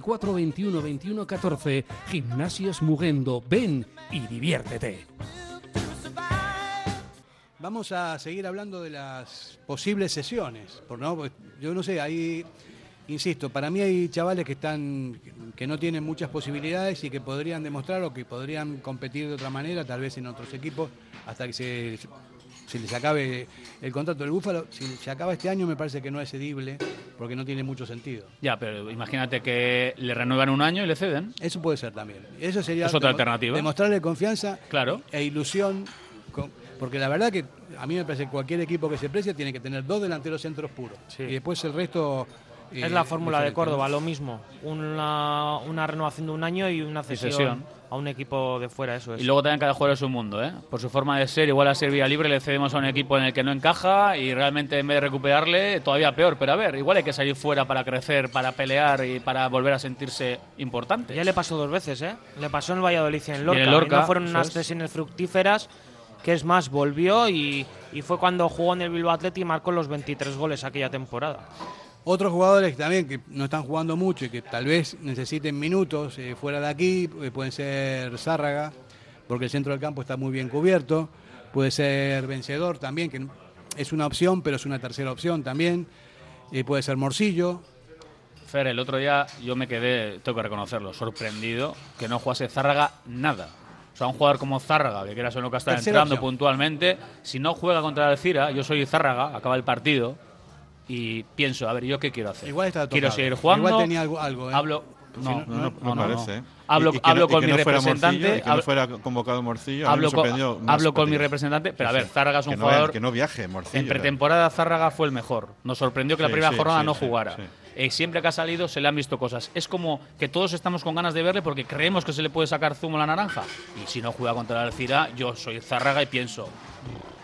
944 21 21 14. Gimnasios Mugendo. Ven y diviértete. Vamos a seguir hablando de las posibles sesiones. Por no, Pues yo no sé, ahí, insisto, para mí hay chavales que están, que no tienen muchas posibilidades y que podrían demostrar o que podrían competir de otra manera, tal vez en otros equipos, hasta que se, se les acabe el contrato del Búfalo. Si se acaba este año me parece que no es cedible, porque no tiene mucho sentido. Ya, pero imagínate que le renuevan un año y le ceden. Eso puede ser también. Eso sería Es otra alternativa. Demostrarle confianza Claro. e ilusión. con- porque la verdad que a mí me parece que cualquier equipo que se precie tiene que tener dos delanteros centros puros. Y después el resto. Eh, Es la fórmula de Córdoba, lo mismo. Una, una renovación de un año y una cesión, cesión. a un equipo de fuera, eso es. Y luego también cada jugador es un mundo, ¿eh? Por su forma de ser, igual a ser vía libre le cedemos a un equipo en el que no encaja y realmente en vez de recuperarle, todavía peor. Pero a ver, igual hay que salir fuera para crecer, para pelear y para volver a sentirse importante. Ya le pasó dos veces, ¿eh? Le pasó en Valladolid y en Lorca. Y en Lorca, y no fueron unas es. sesiones fructíferas, que es más, volvió y, y fue cuando jugó en el Bilbao Athletic y marcó los 23 goles aquella temporada. Otros jugadores también que no están jugando mucho y que tal vez necesiten minutos eh, fuera de aquí, eh, pueden ser Zárraga, porque el centro del campo está muy bien cubierto. Puede ser Vencedor también, que es una opción, pero es una tercera opción también. Eh, puede ser Morcillo. Fer, el otro día yo me quedé, tengo que reconocerlo, sorprendido que no jugase Zárraga nada. O sea, un jugador como Zárraga, que quieras o no que está entrando opción. puntualmente, si no juega contra el Alcira, yo soy Zárraga, acaba el partido y pienso, a ver, ¿yo qué quiero hacer? Igual está Quiero seguir jugando. Igual tenía algo- algo, ¿eh? Hablo, Si no, no- no, no- parece, no. Hablo, Y- y que hablo no- y con que mi representante. Morcillo y que no hablo- fuera convocado Morcillo, hablo con, mi representante, pero a ver. Zárraga es un Que no jugador. que no viaje, Morcillo, En pretemporada Zárraga fue el mejor. Nos sorprendió que la primera sí, jornada sí, no jugara. sí. Eh, siempre que ha salido se le han visto cosas. Es como que todos estamos con ganas de verle porque creemos que se le puede sacar zumo a la naranja. Y si no juega contra el Alcira, yo soy Zárraga y pienso,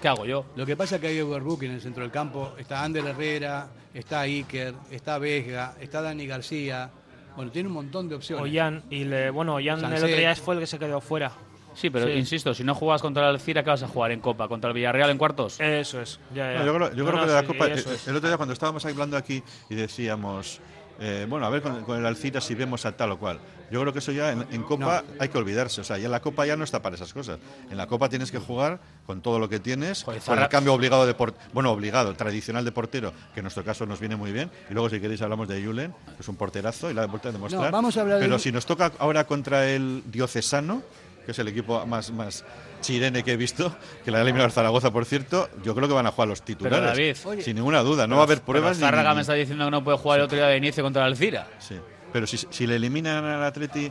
¿qué hago yo? Lo que pasa es que hay overbooking en el centro del campo. Está Ander Herrera, está Iker, está Vesga, está Dani García. Bueno, tiene un montón de opciones. Ollán, y le, bueno, Ollán el otro día fue el que se quedó fuera. Sí, pero Sí. insisto, si no juegas contra el Alcira, ¿qué vas a jugar en Copa? ¿Contra el Villarreal en cuartos? Eso es. Ya, ya. No, yo creo, yo No, creo no, que la sí, Copa, el otro día cuando estábamos hablando aquí y decíamos, eh, bueno, a ver con, con el Alcira si vemos a tal o cual. Yo creo que eso ya en, en Copa hay que olvidarse. O sea, ya en la Copa ya no está para esas cosas. En la Copa tienes que jugar con todo lo que tienes, con el cambio obligado de por- bueno, obligado, tradicional de portero, que en nuestro caso nos viene muy bien. Y luego, si queréis, hablamos de Julen, que es un porterazo y la ha vuelto a demostrar. No, vamos a hablar de- Pero si nos toca ahora contra el Diocesano, que es el equipo más, más chirene que he visto, que la ha eliminado el Zaragoza, por cierto, yo creo que van a jugar los titulares. David, Oye. sin ninguna duda, no va a haber Pero pruebas. Zárraga ni- me está diciendo que no puede jugar el otro día de inicio contra el Alcira. Sí. Pero si, si le eliminan al Atleti.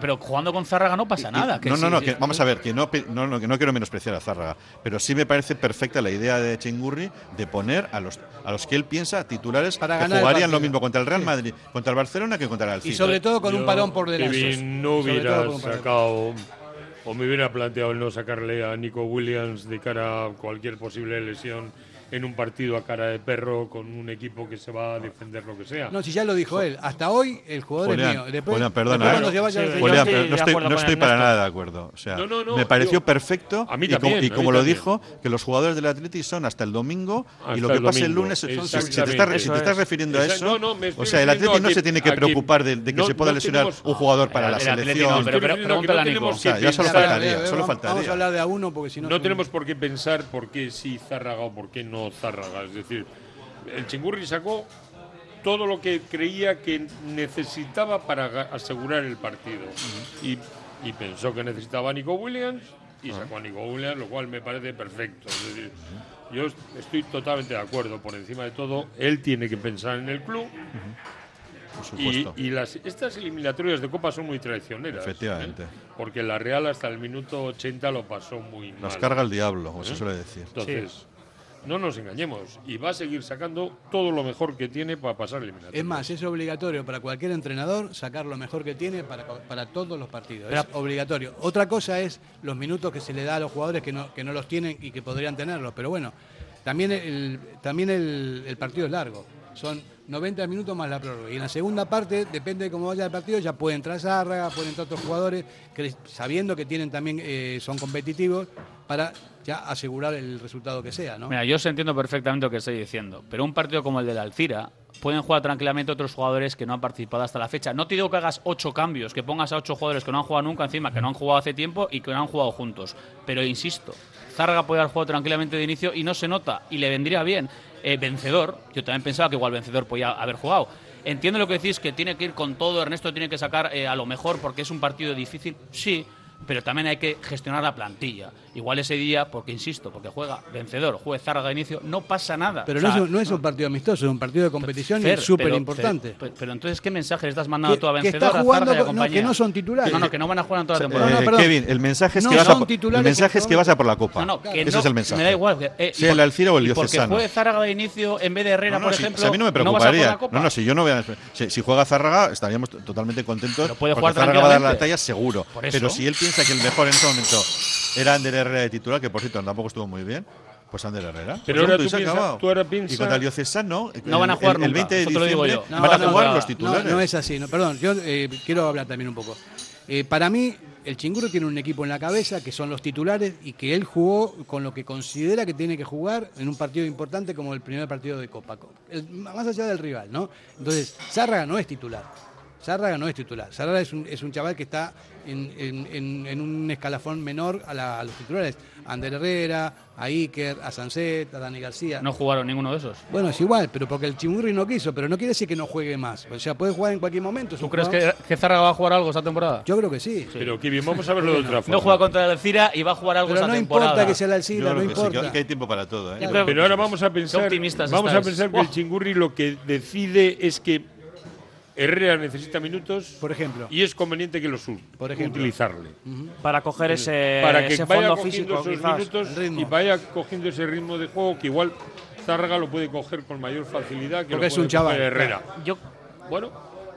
Pero jugando con Zárraga no pasa y- nada. que no, no, no, sí. que- vamos a ver, que no, no, no, que no quiero menospreciar a Zárraga, pero sí me parece perfecta la idea de Chingurri de poner a los, a los que él piensa titulares Para que jugarían lo mismo contra el Real Sí. Madrid, contra el Barcelona que contra el Alcira. Y sobre todo con un parón por delante. No hubiera sacado o me hubiera planteado el no sacarle a Nico Williams de cara a cualquier posible lesión en un partido a cara de perro con un equipo que se va a defender lo que sea. No, si ya lo dijo él. Hasta hoy el jugador Julián, es mío. Después, Julián, perdona, después ¿eh? se vaya- Sí, Julián, pero no estoy, no estoy para nada de acuerdo. O sea, No, no, no, me pareció yo- perfecto A mí y, como, también, y a mí como lo también. dijo, que los jugadores del Atleti son hasta el domingo y Hasta lo que el pase el lunes si, si te estás, si te estás es. refiriendo a eso, no, no, me estoy o sea, el Atleti no se tiene que preocupar de, de que no- se pueda no lesionar tenemos- un jugador para la selección. ya solo faltaría. Vamos a hablar de a uno porque si no. No tenemos por qué pensar por qué sí Zárraga o por qué no Zárraga. Es decir, el Chingurri sacó todo lo que creía que necesitaba para asegurar el partido. y, y pensó que necesitaba a Nico Williams y sacó a Nico Williams, lo cual me parece perfecto. Es decir, yo est- estoy totalmente de acuerdo. Por encima de todo, él tiene que pensar en el club. Por Y, y las, estas eliminatorias de Copa son muy traicioneras. Efectivamente. ¿eh? Porque la Real hasta el minuto 80 lo pasó muy mal. Las carga el diablo, como se ¿Eh? suele decir. Entonces, no nos engañemos. Y va a seguir sacando todo lo mejor que tiene para pasar eliminatorias. Es más, es obligatorio para cualquier entrenador sacar lo mejor que tiene para, para todos los partidos. Es obligatorio. Otra cosa es los minutos que se le da a los jugadores que no, que no los tienen y que podrían tenerlos. Pero bueno, también el, también el, el partido es largo. Son 90 minutos más la prórroga. Y en la segunda parte, depende de cómo vaya el partido, ya puede entrar Zárraga, pueden entrar otros jugadores, sabiendo que tienen también eh, son competitivos, para ya asegurar el resultado que sea. ¿no? Mira, yo os entiendo perfectamente lo que estoy diciendo, pero un partido como el del Alcira pueden jugar tranquilamente otros jugadores que no han participado hasta la fecha. No te digo que hagas ocho cambios, que pongas a ocho jugadores que no han jugado nunca encima, que no han jugado hace tiempo y que no han jugado juntos. Pero insisto, Zárraga puede haber jugado tranquilamente de inicio y no se nota y le vendría bien. Eh, vencedor, yo también pensaba que igual vencedor podía haber jugado. Entiendo lo que decís, que tiene que ir con todo, Ernesto tiene que sacar eh, a lo mejor porque es un partido difícil, sí, pero también hay que gestionar la plantilla. Igual ese día, porque insisto, porque juega vencedor, juegue Zárraga de inicio, no pasa nada. Pero O no, sea, es un, no es un partido amistoso, es un partido de competición Fer, y súper pero- importante. Pero, pero entonces, ¿qué mensaje le estás mandando Que- a que vencedor, está a y a no, que no son titulares. No, no, que no van a jugar en toda la Eh, temporada. no, perdón. Kevin, el mensaje es No que vas a, el mensaje es que vas a por la copa. No, no, que Ese no, es el mensaje. Me da igual. que, eh, Sea el Alcira o el porque Diocesano. juegue Zárraga de inicio en vez de Herrera, No, no, por si- ejemplo. si a mí no me preocuparía. la Copa? No, no, si yo no voy a. Si, si juega Zárraga, estaríamos totalmente contentos. Pero puede porque jugar Zárraga va a dar la talla seguro. Pero si él piensa que el mejor en ese momento era Ander Herrera de titular, que por cierto tampoco estuvo muy bien, pues Ander Herrera. Pero Pues ahora tú se ha piensa- acabado. tú ahora Y piensa- contra el Diocesano. No van a jugar el, el nunca, 20 de eso te lo digo diciembre yo. No, van a no, jugar no, los no, titulares. No, es así. No, perdón, yo eh, quiero hablar también un poco. Eh, para mí, el Chingurro tiene un equipo en la cabeza que son los titulares y que él jugó con lo que considera que tiene que jugar en un partido importante como el primer partido de Copa. El- más allá del rival, ¿no? Entonces, Zárraga no es titular. Zárraga no es titular. Zárraga es un, es un chaval que está en, en- en- en un escalafón menor a, la- a los titulares. A Ander Herrera, a Iker, a Sanset, a Dani García. No jugaron ninguno de esos. Bueno, es igual, pero porque el Chimurri no quiso, pero no quiere decir que no juegue más. O sea, puede jugar en cualquier momento. ¿Tú crees que, que Zárraga va a jugar algo esta temporada? Yo creo que sí. Pero Kevin, vamos a verlo de otra forma. No juega contra el Alcira y va a jugar algo Pero esta no temporada. importa que sea la Yo Alcira, no que sí, que- importa. que hay tiempo para todo. ¿eh? Pero ahora vamos a pensar, optimistas vamos a pensar que el Chingurri lo que decide es que Herrera necesita minutos Por ejemplo. y es conveniente que los Por ejemplo. utilizarle. Para coger ese, para que ese vaya fondo cogiendo físico, esos quizás. minutos ritmo. y vaya cogiendo ese ritmo de juego que igual Zárraga lo puede coger con mayor facilidad que Porque lo es un chaval, Herrera. Yo, Bueno,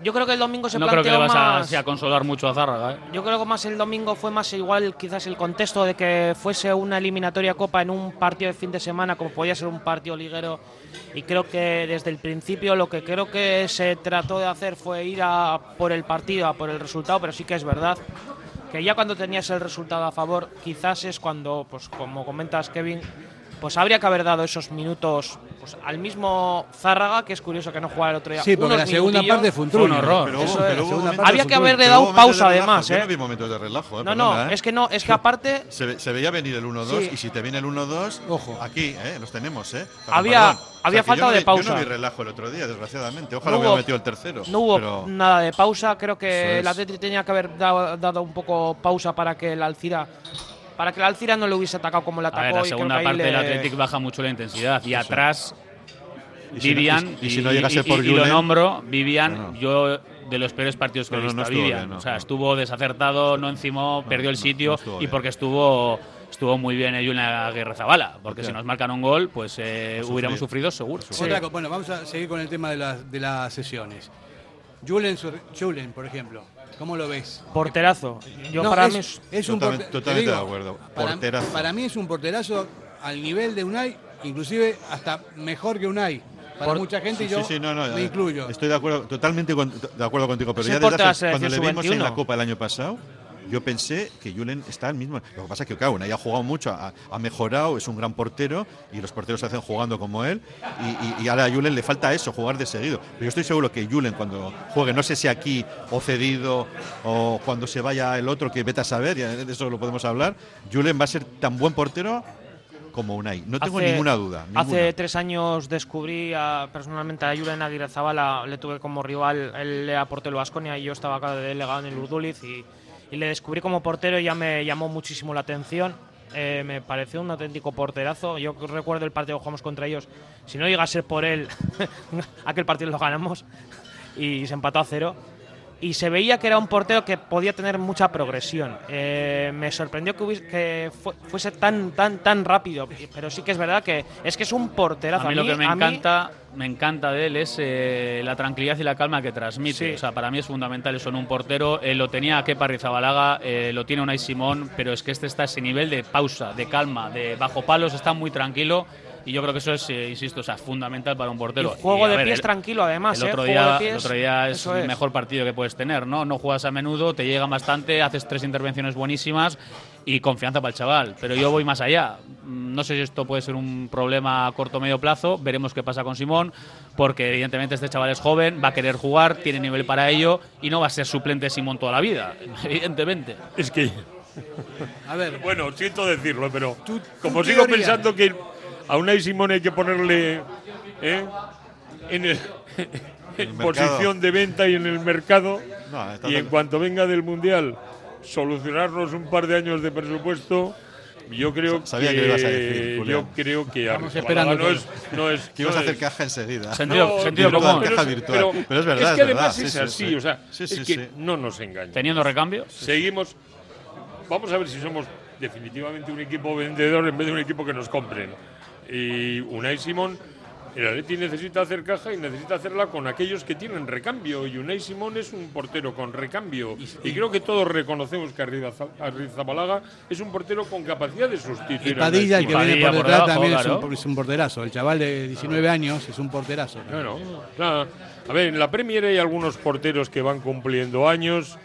yo creo que el domingo se No creo que le planteó vas a, sí, a consolar mucho a Zárraga. ¿eh? Yo creo que más el domingo fue más igual quizás el contexto de que fuese una eliminatoria copa en un partido de fin de semana como podía ser un partido liguero y creo que desde el principio lo que creo que se trató de hacer fue ir a por el partido, a por el resultado, pero sí que es verdad que ya cuando tenías el resultado a favor quizás es cuando, pues como comentas Kevin, pues habría que haber dado esos minutos pues, al mismo Zárraga, que es curioso que no jugara el otro día. Sí, porque unos la segunda parte fue un horror. Pero pero hubo Segunda momentos- parte Había que un haberle pero dado pausa relajo. además, Yo ¿eh? no vi momentos de relajo, eh, No, no, ¿eh? es que no, es que aparte Se, ve- se veía venir el 1-2 Sí. y si te viene el 1-2, Ojo. aquí, ¿eh? Los tenemos, ¿eh? Había- perdón. había que falta yo no de vi- Yo pausa. no vi relajo el otro día, desgraciadamente. Ojalá No hubiera hubo- metido el tercero. no hubo pero nada de pausa. Creo que es. el Atleti tenía que haber dado, dado un poco pausa para que el Alcira para que el Alcira no le hubiese atacado como le A atacó. ver, y la segunda parte del le- Athletic baja mucho la intensidad y atrás y si no- Vivian y, y si no llegase por y lo nombro, Vivian, No, no. yo de los peores partidos que No, he visto no a estuvo Vivian. bien, no, o sea, no. estuvo desacertado, no encimó, perdió el sitio no estuvo y porque estuvo estuvo muy bien Julen Aguirre Zabala, porque si nos marcan un gol, pues eh, hubiéramos sufrido seguro. Otra co- bueno, vamos a seguir con el tema de las, de las sesiones. Julen, Julen, por ejemplo, ¿cómo lo ves? Porterazo. Yo No, para es, mí es- es un Totalmente- totalmente de acuerdo. Para, Porterazo. para mí es un porterazo al nivel de Unai, inclusive hasta mejor que Unai. Para Por- mucha gente y yo sí, sí, no, no, me eh, incluyo. Estoy de acuerdo, totalmente con- de acuerdo contigo, pero ya desde hace- cuando le vimos en la sub-21. Copa el año pasado, yo pensé que Julen está al mismo. Lo que pasa es que, claro, Unai ha jugado mucho, ha, ha mejorado, es un gran portero y los porteros se hacen jugando como él. Y, y- y ahora a Julen le falta eso, jugar de seguido. Pero yo estoy seguro que Julen, cuando juegue, no sé si aquí o cedido o cuando se vaya el otro, que vete a saber, ya de eso lo podemos hablar, Julen va a ser tan buen portero como Unai. No tengo Hace- ninguna duda. ninguna. Hace tres años descubrí a- personalmente a Julen Aguirre Zabala, le tuve como rival, él le aportó el Vasconia y yo estaba acá de delegado en el Urduliz y, y le descubrí como portero y ya me llamó muchísimo la atención. Eh, me pareció un auténtico porterazo. Yo recuerdo el partido que jugamos contra ellos. Si no llega a ser por él, aquel partido lo ganamos y se empató a cero. Y se veía que era un portero que podía tener mucha progresión. Eh, me sorprendió que, hubiese- que fu- fuese tan, tan, tan rápido. Pero sí que es verdad que es que es un porterazo. A mí lo que me a mí- encanta, me encanta de él es eh, la tranquilidad y la calma que transmite. Sí. O sea, para mí es fundamental eso en un portero. Eh, lo tenía Kepa Rizabalaga, eh, lo tiene Unai Simón, pero es que este está a ese nivel de pausa, de calma, de bajo palos, está muy tranquilo. Y yo creo que eso es, eh, insisto, o sea, fundamental para un portero. Y juego Y, de ver, pies el- tranquilo, además. El ¿eh? otro, Juego día, de pies, el otro día es el mejor partido que puedes tener, ¿no? No juegas a menudo, te llegan bastante, haces tres intervenciones buenísimas y confianza para el chaval. Pero yo voy más allá. Mm, No sé si esto puede ser un problema a corto o medio plazo. Veremos qué pasa con Simón, porque evidentemente este chaval es joven, va a querer jugar, tiene nivel para ello y no va a ser suplente Simón toda la vida, evidentemente. Es que, A ver, bueno, siento decirlo, pero como sigo teoría. pensando que a Unai Simón hay que ponerle ¿eh? en, el- en mercado. posición de venta y en el mercado, No, y en cuanto venga del Mundial, solucionarnos un par de años de presupuesto. Yo creo Sabía que, que ibas a decir, yo creo que Estamos esperando no es, no es Que ibas no a hacer caja enseguida. Sentido, No, sentido pero- común. caja pero- virtual. pero- Pero es verdad, que es además verdad. es Sí, sí, así, sí. o sea, Sí, es que sí. no nos engañen. Teniendo recambio. Seguimos. Vamos a ver si somos definitivamente un equipo vendedor en vez de un equipo que nos compren. Y Unai Simón, el Atleti necesita hacer caja y necesita hacerla con aquellos que tienen recambio. Y Unai Simón es un portero con recambio. Y creo que todos reconocemos que Arriza- Arrizabalaga es un portero con capacidad de sustituir. y Padilla, el que viene Padilla por por detrás, debajo, también claro. es, un, es un porterazo. El chaval de 19 años es un porterazo. Claro, claro. A ver, en la Premier hay algunos porteros que van cumpliendo años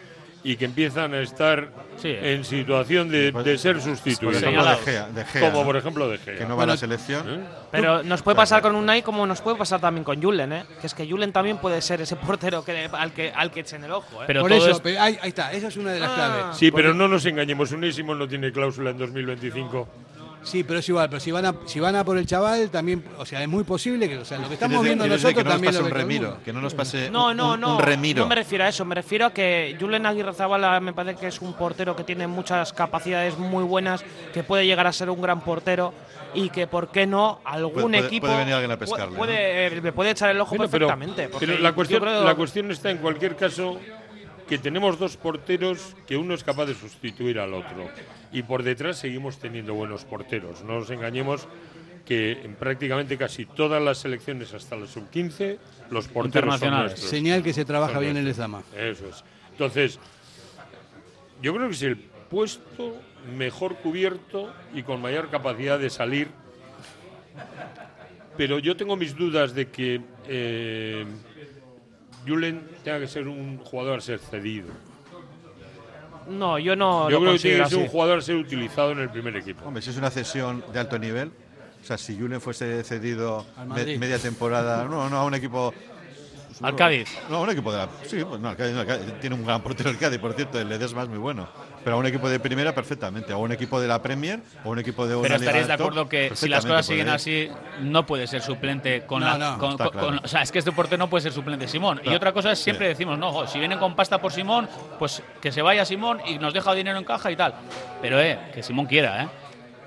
y que empiezan a estar Sí. en situación de, de ser Por sustituidos. ejemplo, de. Gea, de Gea, Como ¿no? por ejemplo de Gea. que no va a la selección. ¿Eh? Pero nos puede pasar con Unai como nos puede pasar también con Julen, ¿eh? Que es que Julen también puede ser ese portero que, al, que, al que echen el ojo, ¿eh? Pero Por eso, es- ahí, ahí está, esa es una de las Ah. claves. Sí, pero no nos engañemos, Unésimo no tiene cláusula en 2025. Sí, pero es igual, pero si van a, si van a por el chaval, también, o sea, es muy posible que, o sea, lo que estamos viendo nosotros que no nos pase lo un remiro, que no nos pase No, un, no, un- no. un remiro. No me refiero a eso. Me refiero a que Julen Aguirre Zabala me parece que es un portero que tiene muchas capacidades muy buenas, que puede llegar a ser un gran portero y que, ¿por qué no? Algún Puede- puede- equipo. puede venir alguien a pescarle, Puede, eh, le puede echar el ojo Bueno, perfectamente. pero la, cuestión, creo- la cuestión está en cualquier caso que tenemos dos porteros que uno es capaz de sustituir al otro. Y por detrás seguimos teniendo buenos porteros. No nos engañemos que en prácticamente casi todas las selecciones hasta la sub-15 los porteros son nuestros. Señal que se trabaja bien en el nuestros. Zama. Eso es. Entonces, yo creo que es el puesto mejor cubierto y con mayor capacidad de salir. Pero yo tengo mis dudas de que eh, Julen tenga que ser un jugador a ser cedido. No, yo no yo lo creo que tiene considero que ser un jugador a ser utilizado en el primer equipo. Hombre, si es una cesión de alto nivel, O sea, si Julen fuese cedido me- media temporada, no, no, a un equipo. Al Cádiz. No, a un equipo de la. Sí, pues no, el Cádiz, no, el Cádiz tiene un gran portero el Cádiz, por cierto, el Ledesma es muy bueno. Pero a un equipo de primera, perfectamente. A un equipo de la Premier, o un equipo de una Pero estaréis de top, acuerdo que si las cosas siguen así, no puede ser suplente con No, la. no, con- está con- claro. con- o sea, es que este portero no puede ser suplente Simón. Y otra cosa es siempre Sí. decimos, no, jo, si vienen con pasta por Simón, pues que se vaya Simón y nos deja dinero en caja y tal. Pero, eh, que Simón quiera, ¿eh?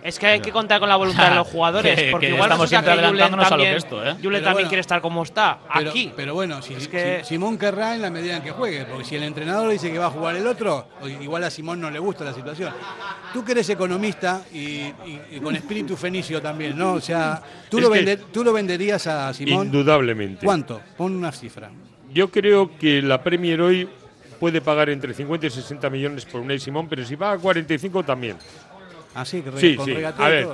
Es que hay que contar con la voluntad de los jugadores, Que- porque que igual estamos siempre adelantándonos a lo que esto, ¿eh? Julen Pero también bueno, quiere estar como está, Pero, aquí. pero bueno, si, Es que- si- Simón querrá en la medida en que juegue, porque si el entrenador dice que va a jugar el otro, igual a Simón no le gusta la situación. Tú que eres economista y, y- y con espíritu fenicio también, ¿no? O sea, tú, Es lo, tú lo venderías a Simón. Indudablemente. ¿Cuánto? Pon una cifra. Yo creo que la Premier hoy puede pagar entre 50 y 60 millones por Unai Simón, pero si paga 45 también. Así que Sí, con sí. A y ver,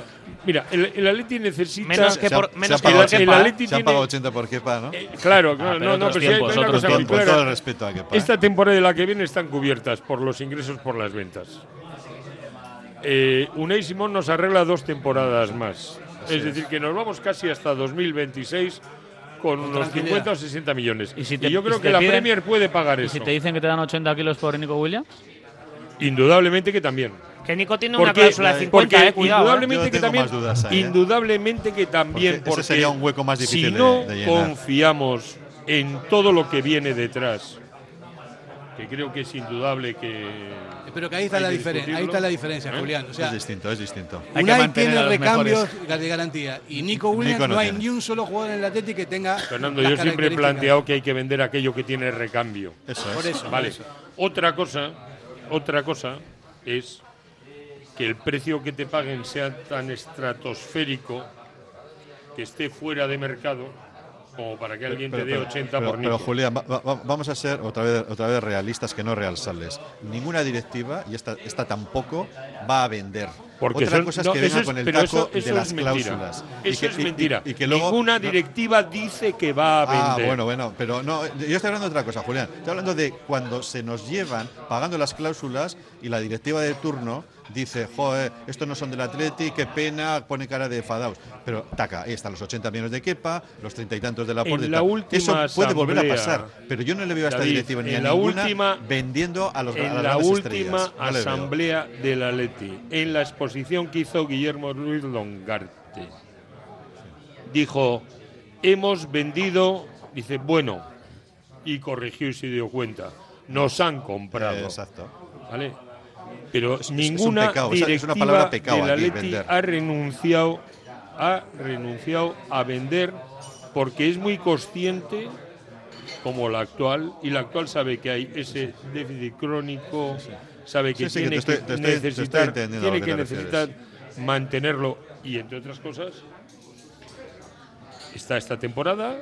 mira, el, el Atleti necesita Menos que Se ha- por- se menos ha que pagado el Atleti Se han tiene- pagado 80 por Kepa, ¿no? Eh, claro, claro, pero no, no, pero sí hay- una cosa muy tiempos. Con clara. todo el respeto a Kepa. Esta temporada de la que viene están cubiertas por los ingresos por las ventas. Eh, Unai Simón nos arregla dos temporadas más. es decir, que nos vamos casi hasta 2026 con unos tranquilidad. 50 o 60 millones. Y Y, si te- yo y creo si que la piden- Premier puede pagar ¿Y eso. si te dicen que te dan 80 kilos por Nico Williams? Indudablemente que también. Que Nico tiene una cláusula de 50, porque eh, cuidado. eh. indudablemente Yo que también, dudas ahí, ¿eh? indudablemente que también, Porque ese porque sería un hueco más difícil si no de confiamos en todo lo que viene detrás, que creo que es indudable que Pero que ahí está, la, que diferen- ahí está la diferencia, ¿Eh? Julián. O sea, es distinto, es distinto. Hay que Unai mantener tiene recambios de garantía. Y Nico Williams Nico no no, hay tiene. ni un solo jugador en el Atleti que tenga. Fernando, las yo siempre he planteado que hay que vender aquello que tiene recambio. Eso Por es. eso, Vale. por eso. Otra cosa, otra cosa es que el precio que te paguen sea tan estratosférico que esté fuera de mercado como para que alguien te dé 80 pero- por pero, Nico. Julián, va- va- vamos a ser otra vez, otra vez realistas que no realsales. Ninguna directiva, y esta, esta tampoco, va a vender. Porque otra son- cosa es no, que es- con el pero taco eso- eso de las cláusulas. Eso que- es mentira. Y, que luego, Ninguna no- directiva dice que va a Ah, vender. bueno, bueno, pero no, yo estoy hablando de otra cosa, Julián. Estoy hablando de cuando se nos llevan pagando las cláusulas y la directiva de turno dice, joder, estos no son del Atleti, qué pena, pone cara de enfadados. Pero, taca, ahí están los 80 millones de Kepa, los treinta y tantos de la En la última Eso puede volver a pasar, pero yo no le veo a esta David, directiva ni en a la ninguna última- vendiendo a, los, en la última estrellas. No asamblea del Atleti, en la exposición que hizo Guillermo Ruiz Longarte, dijo, hemos vendido, dice, bueno, y corrigió y se dio cuenta, nos han comprado. Eh, exacto. ¿Vale? Pero Es- es- es un ninguna pecado, es una directiva palabra pecado del aquí, ha renunciado, ha renunciado a vender porque es muy consciente como la actual y la actual sabe que hay ese déficit crónico, sabe que Sí, sí, que tiene estoy- que estoy- necesitar, tiene que necesitar mantenerlo y entre otras cosas está esta temporada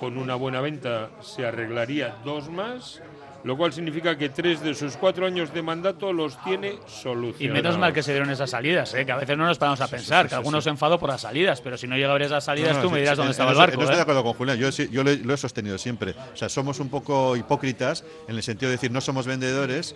con una buena venta se arreglaría dos más lo cual significa que tres de sus cuatro años de mandato los tiene solucionados. Y menos mal que se dieron esas salidas, ¿eh? que a veces no nos paramos a pensar, que algunos se enfadó por las salidas, pero si no llega a ver esas salidas, No, no, tú sí, me dirás sí, dónde en- estaba en el barco. eso Estoy de ¿eh? acuerdo con Julián, yo, lo he sostenido siempre. O sea, somos un poco hipócritas en el sentido de decir no somos vendedores,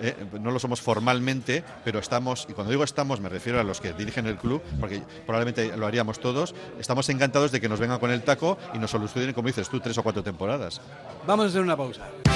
eh, no lo somos formalmente, pero estamos, y cuando digo estamos me refiero a los que dirigen el club, porque probablemente lo haríamos todos, estamos encantados de que nos vengan con el taco y nos solucionen, como dices tú, tres o cuatro temporadas. Vamos a hacer una pausa.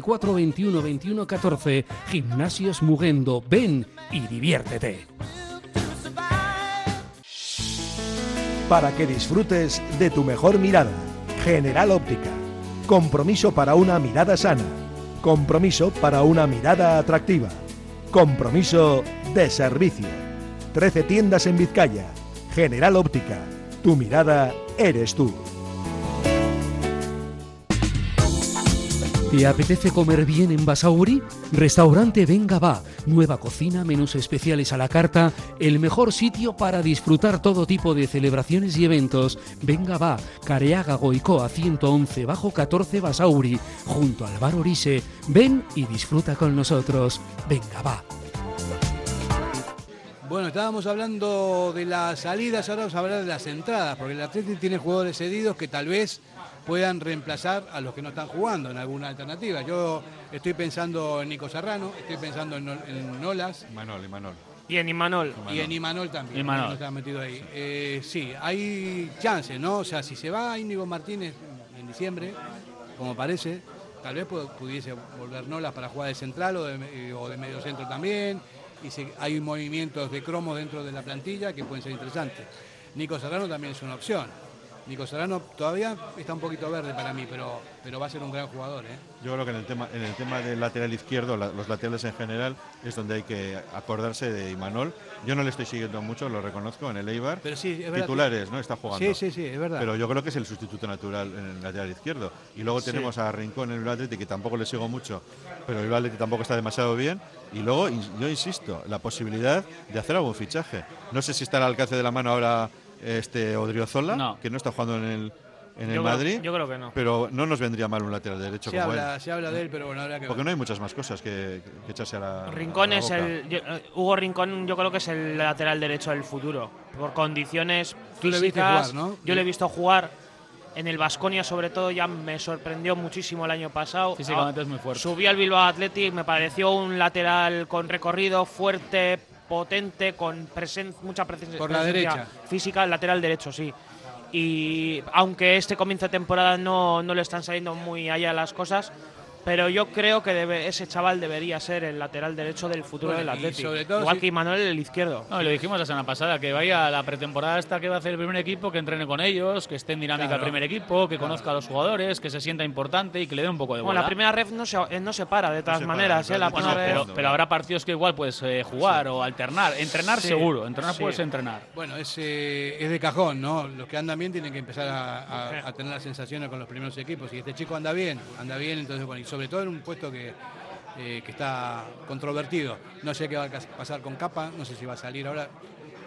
944 21 21 14. Gimnasios Mugendo. Ven y diviértete. Para que disfrutes de tu mejor mirada. General Óptica. Compromiso para una mirada sana. Compromiso para una mirada atractiva. Compromiso de servicio. 13 tiendas en Vizcaya. General Óptica. Tu mirada eres tú. ¿Te apetece comer bien en Basauri? Restaurante Venga Va. Nueva cocina, menús especiales a la carta. El mejor sitio para disfrutar todo tipo de celebraciones y eventos. Venga Va. Careaga Goicoa 111 bajo 14 Basauri. Junto al bar Orise. Ven y disfruta con nosotros. Venga Va. Bueno, estábamos hablando de las salidas, ahora vamos a hablar de las entradas, porque el Atlético tiene jugadores cedidos que tal vez puedan reemplazar a los que no están jugando en alguna alternativa. Yo estoy pensando en Nico Serrano, estoy pensando en, en Nolas. Imanol, Imanol. Y en Imanol. Y en Imanol también. Imanol. está metido ahí. Eh, sí, hay chances, ¿no? O sea, si se va Íñigo Martínez en diciembre, como parece, tal vez pu- pudiese volver Nolas para jugar de central o de, me- o de medio centro también. Y si hay movimientos de cromo dentro de la plantilla que pueden ser interesantes. Nico Serrano también es una opción. Nico Serrano todavía está un poquito verde para mí, pero, pero va a ser un gran jugador, ¿eh? Yo creo que en el tema, en el tema del lateral izquierdo, la- los laterales en general, es donde hay que acordarse de Imanol. Yo no le estoy siguiendo mucho, lo reconozco, en el Eibar. Pero sí, es verdad. Titulares, ¿no? Está jugando. Sí, sí, sí, es verdad. Pero yo creo que es el sustituto natural en el lateral izquierdo. Y luego Sí. tenemos a Rincón en el Atleti, que tampoco le sigo mucho, pero el Atleti tampoco está demasiado bien. Y luego, yo insisto, la posibilidad de hacer algún fichaje. No sé si está al alcance de la mano ahora este Odriozola, que no está jugando en el, en el creo- Madrid. yo creo que no. Pero no nos vendría mal un lateral derecho Se como habla, él. se habla de él, pero bueno, habrá que ver. Porque no hay muchas más cosas que, que echarse a la. Rincón a la es el. yo- eh, Hugo Rincón, yo creo que es el lateral derecho del futuro. Por condiciones Tú le viste físicas. jugar, ¿no? Yo le he visto jugar. En el Vasconia, sobre todo, ya me sorprendió muchísimo el año pasado. Físicamente Ah, es muy fuerte. Subí al Bilbao Athletic, me pareció un lateral con recorrido, fuerte, potente, con presen- mucha presen- Por la presencia derecha. física, lateral derecho, sí. Y aunque este comienzo de temporada no, no le están saliendo muy allá las cosas, pero yo creo que debe- ese chaval debería ser el lateral derecho del futuro Bueno, del Atlético. sobre todo Igual si- que Imanol el izquierdo. No, y lo dijimos la semana pasada, que vaya a la pretemporada esta que va a hacer el primer equipo, que entrene con ellos, que esté en dinámica Claro. el primer equipo, que conozca a los jugadores, que se sienta importante y que le dé un poco de Bueno, bola. la primera ref no se, eh, no se para, de todas maneras. para, eh, la Bueno, pero, habrá partidos que igual puedes eh, jugar o alternar. Entrenar Sí. seguro, entrenar Sí. puedes entrenar. Bueno, es, eh, es de cajón, ¿no? Los que andan bien tienen que empezar a, a- a tener las sensaciones con los primeros equipos. Y este chico anda bien, anda bien, entonces, bueno, y sobre todo en un puesto que, eh, que está controvertido. No sé qué va a pasar con Capa, no sé si va a salir ahora.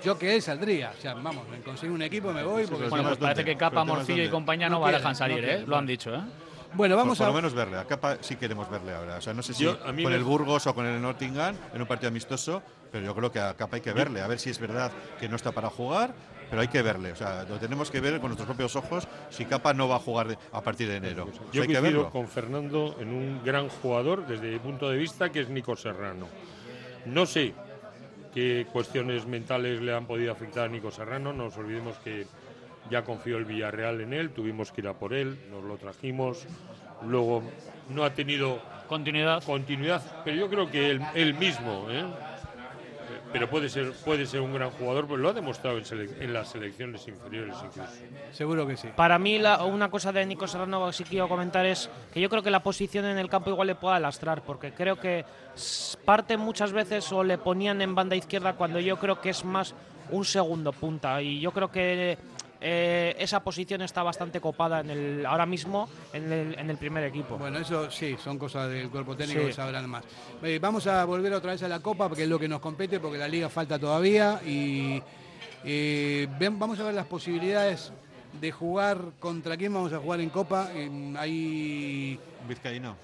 Yo que él saldría, o sea, vamos, me consigo un equipo, me voy. Porque Bueno, pues parece que Capa, Morcillo y compañía no, quieren, dejan salir, no ¿eh? quieren. Lo han dicho, ¿eh? Bueno, vamos por, a- por lo menos verle. A Capa sí queremos verle ahora. O sea, no sé si Yo- a mí con me- el Burgos o con el Nottingham en un partido amistoso, pero yo creo que a Capa hay que verle. A ver si es verdad que no está para jugar, pero hay que verle. O sea, lo tenemos que ver con nuestros propios ojos si Capa no va a jugar de- a partir de enero. O sea, Yo hay que coincido verlo. con Fernando en un gran jugador desde mi punto de vista, que es Nico Serrano. No sé qué cuestiones mentales le han podido afectar a Nico Serrano. No nos olvidemos que ya confió el Villarreal en él, tuvimos que ir a por él, nos lo trajimos. Luego no ha tenido continuidad, continuidad pero yo creo que él, él mismo, ¿eh? Pero puede ser, puede ser un gran jugador, pues lo ha demostrado en, selec- en las selecciones inferiores incluso. Seguro que sí. Para mí, la- una cosa de Nico Serrano que sí quiero comentar es que yo creo que la posición en el campo igual le pueda lastrar, porque creo que parte muchas veces o le ponían en banda izquierda cuando yo creo que es más un segundo punta. Y yo creo que eh, esa posición está bastante copada en el, ahora mismo en el, en el primer equipo. Bueno, eso sí, son cosas del cuerpo técnico Sí. que sabrán más. Eh, vamos a volver otra vez a la Copa, porque es lo que nos compete, porque la Liga falta todavía. Y eh, ven- vamos a ver las posibilidades de jugar contra quién vamos a jugar en Copa. Eh, hay. Vizcaíno.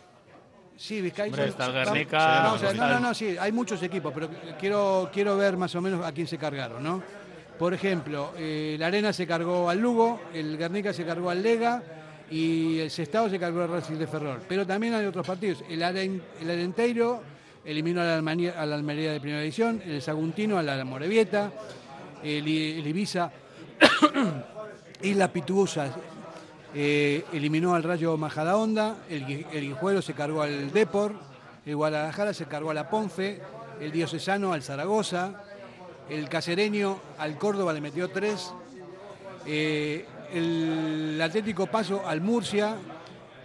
Sí, Vizcaya. Hombre, está el vamos- Guernica, vamos a- está no, no, no, sí, hay muchos equipos, pero quiero, quiero ver más o menos a quién se cargaron, ¿no? Por ejemplo, eh, la Arena se cargó al Lugo, el Guernica se cargó al Lega y el Sestao se cargó al Racing de Ferrol. Pero también hay otros partidos. El, el Arenteiro eliminó a la, Almería de Primera División, el Saguntino a la Morevieta, el, Ibiza y la eh, eliminó al Rayo Majadahonda, el, el Guijuelo se cargó al Depor, el Guadalajara se cargó a la Ponfe, el Diocesano al Zaragoza, el Cacereño al Córdoba le metió tres, eh, el Atlético Paso al Murcia,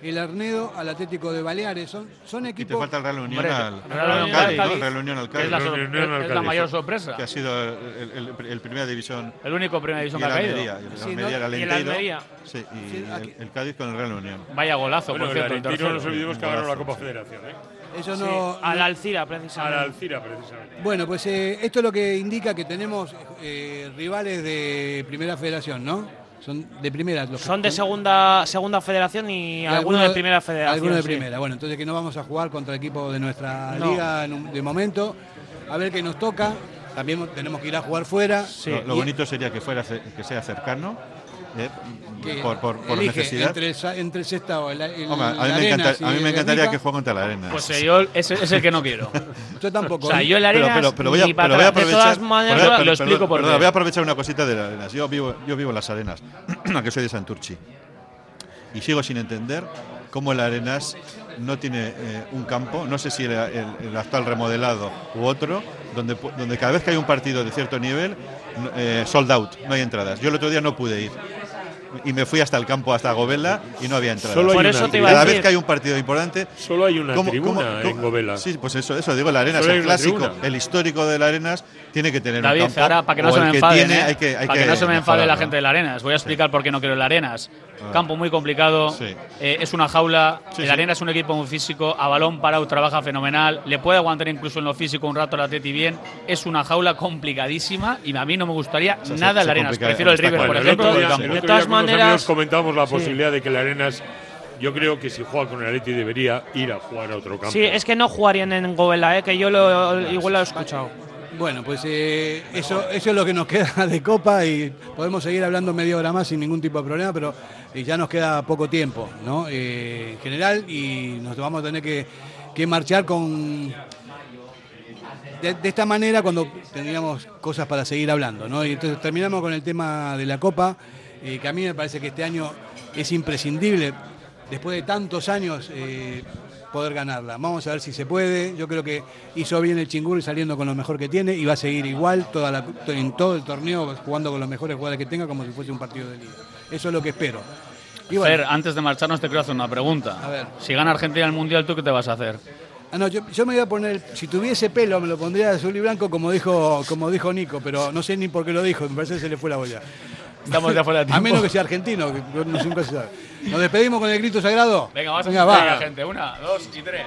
el Arnedo al Atlético de Baleares. Son, son Y equipos... te falta el Real Unión al, Real al Unión Cádiz, al es la, es mayor sorpresa. Que ha sido el, el- el primera división. El único primera división y que ha caído. Almería, el Sí, Almería, ¿no? el. Almería. Sí, y Sí, el, Cádiz con el Real Unión. Vaya golazo, Bueno, por el cierto. no nos olvidemos que ganó la Copa sí. Federación, ¿eh? Eso Sí, no, a la Alcira, A precisamente. la Alcira, precisamente. Bueno, pues eh, esto es lo que indica que tenemos eh, rivales de primera federación, ¿no? Son de primera. Los Son de segunda, segunda federación y, y algunos de primera federación. Algunos de sí. primera. Bueno, entonces que no vamos a jugar contra equipos de nuestra No. liga en un- de momento. A ver qué nos toca. También tenemos que ir a jugar fuera. Lo, bonito sería que fuera que sea cercano, eh, que por, por, por elige necesidad. Entre el, sa- entre el Sestao, el, el- Hombre, a mí la encanta- a mí me encantaría que juegue contra la arena. Pues eh, yo, ese es el que no quiero. Yo tampoco. O sea, yo el pero, Arenas pero, pero voy a, pero voy a aprovechar. De todas maneras, pero- lo pero- explico por voy a aprovechar una cosita de las arenas. Yo vivo, yo vivo en las arenas, que soy de Santurchi. Y sigo sin entender cómo el Arenas no tiene eh, un campo, no sé si el, el- el actual remodelado u otro, donde, donde cada vez que hay un partido de cierto nivel, eh, sold out, no hay entradas. Yo el otro día no pude ir. Y me fui hasta el campo, hasta Govela, y no había entradas. Solo hay Por una eso te iba a Cada decir. vez que hay un partido importante, Solo hay una ¿Cómo- tribuna cómo- en Govela. Sí, pues eso, eso digo, la Arenas, Solo el clásico, tribuna. el histórico de la Arenas, tiene que tener David, un campo. ahora para que no se me que enfaden, tiene, ¿eh? hay que, hay para que, no se me enfade la gente de la Arenas. Voy a explicar por qué no quiero el Arenas. Ah. Campo muy complicado, Sí. eh, es una jaula. Sí, el sí. Arenas es un equipo muy físico, a balón parado trabaja fenomenal, le puede aguantar incluso en lo físico un rato al Atleti bien. Es una jaula complicadísima y a mí no me gustaría sea, se- nada el se Arenas. Prefiero el River, por Bueno, ejemplo, día, De todas maneras- amigos comentábamos la Sí. posibilidad de que el Arenas, yo creo que si juega con el Atleti debería ir a jugar a otro campo. Sí, es que no jugarían en Govela, eh, que yo lo, igual lo he escuchado. Bueno, pues eh, eso, es lo que nos queda de Copa y podemos seguir hablando media hora más sin ningún tipo de problema, pero ya nos queda poco tiempo, ¿no? Eh, en general, y nos vamos a tener que, marchar con. De, esta manera cuando tendríamos cosas para seguir hablando, ¿no? Y entonces terminamos con el tema de la Copa, eh, que a mí me parece que este año es imprescindible, después de tantos años, poder ganarla. Vamos a ver si se puede. Yo creo que hizo bien el Chingurri saliendo con lo mejor que tiene y va a seguir igual toda la- en todo el torneo jugando con los mejores jugadores que tenga como si fuese un partido de liga. Eso es lo que espero. Y bueno, Fer, antes de marcharnos te quiero hacer una pregunta. A ver. Si gana Argentina el Mundial, ¿tú qué te vas a hacer? ah, no, yo, yo me voy a poner, si tuviese pelo me lo pondría azul y blanco como dijo, como dijo Nico, pero no sé ni por qué lo dijo, me parece que se le fue la olla. Estamos ya fuera de A tiempo. menos que sea argentino, que no- nunca se sabe. Nos despedimos con el grito sagrado. Venga, vamos Venga, a va. Venga, gente. Una, dos y tres.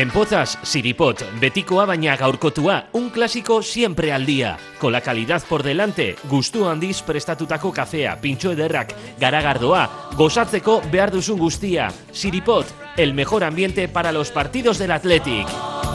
En Pozas, Siripot, betikoa baina gaurkotua, un clásico siempre al día. Con la calidad por delante, gustu handiz prestatutako kafea, pintxo ederrak, garagardoa, gozatzeko behar duzun guztia. Siripot, el mejor ambiente para los partidos del Athletic.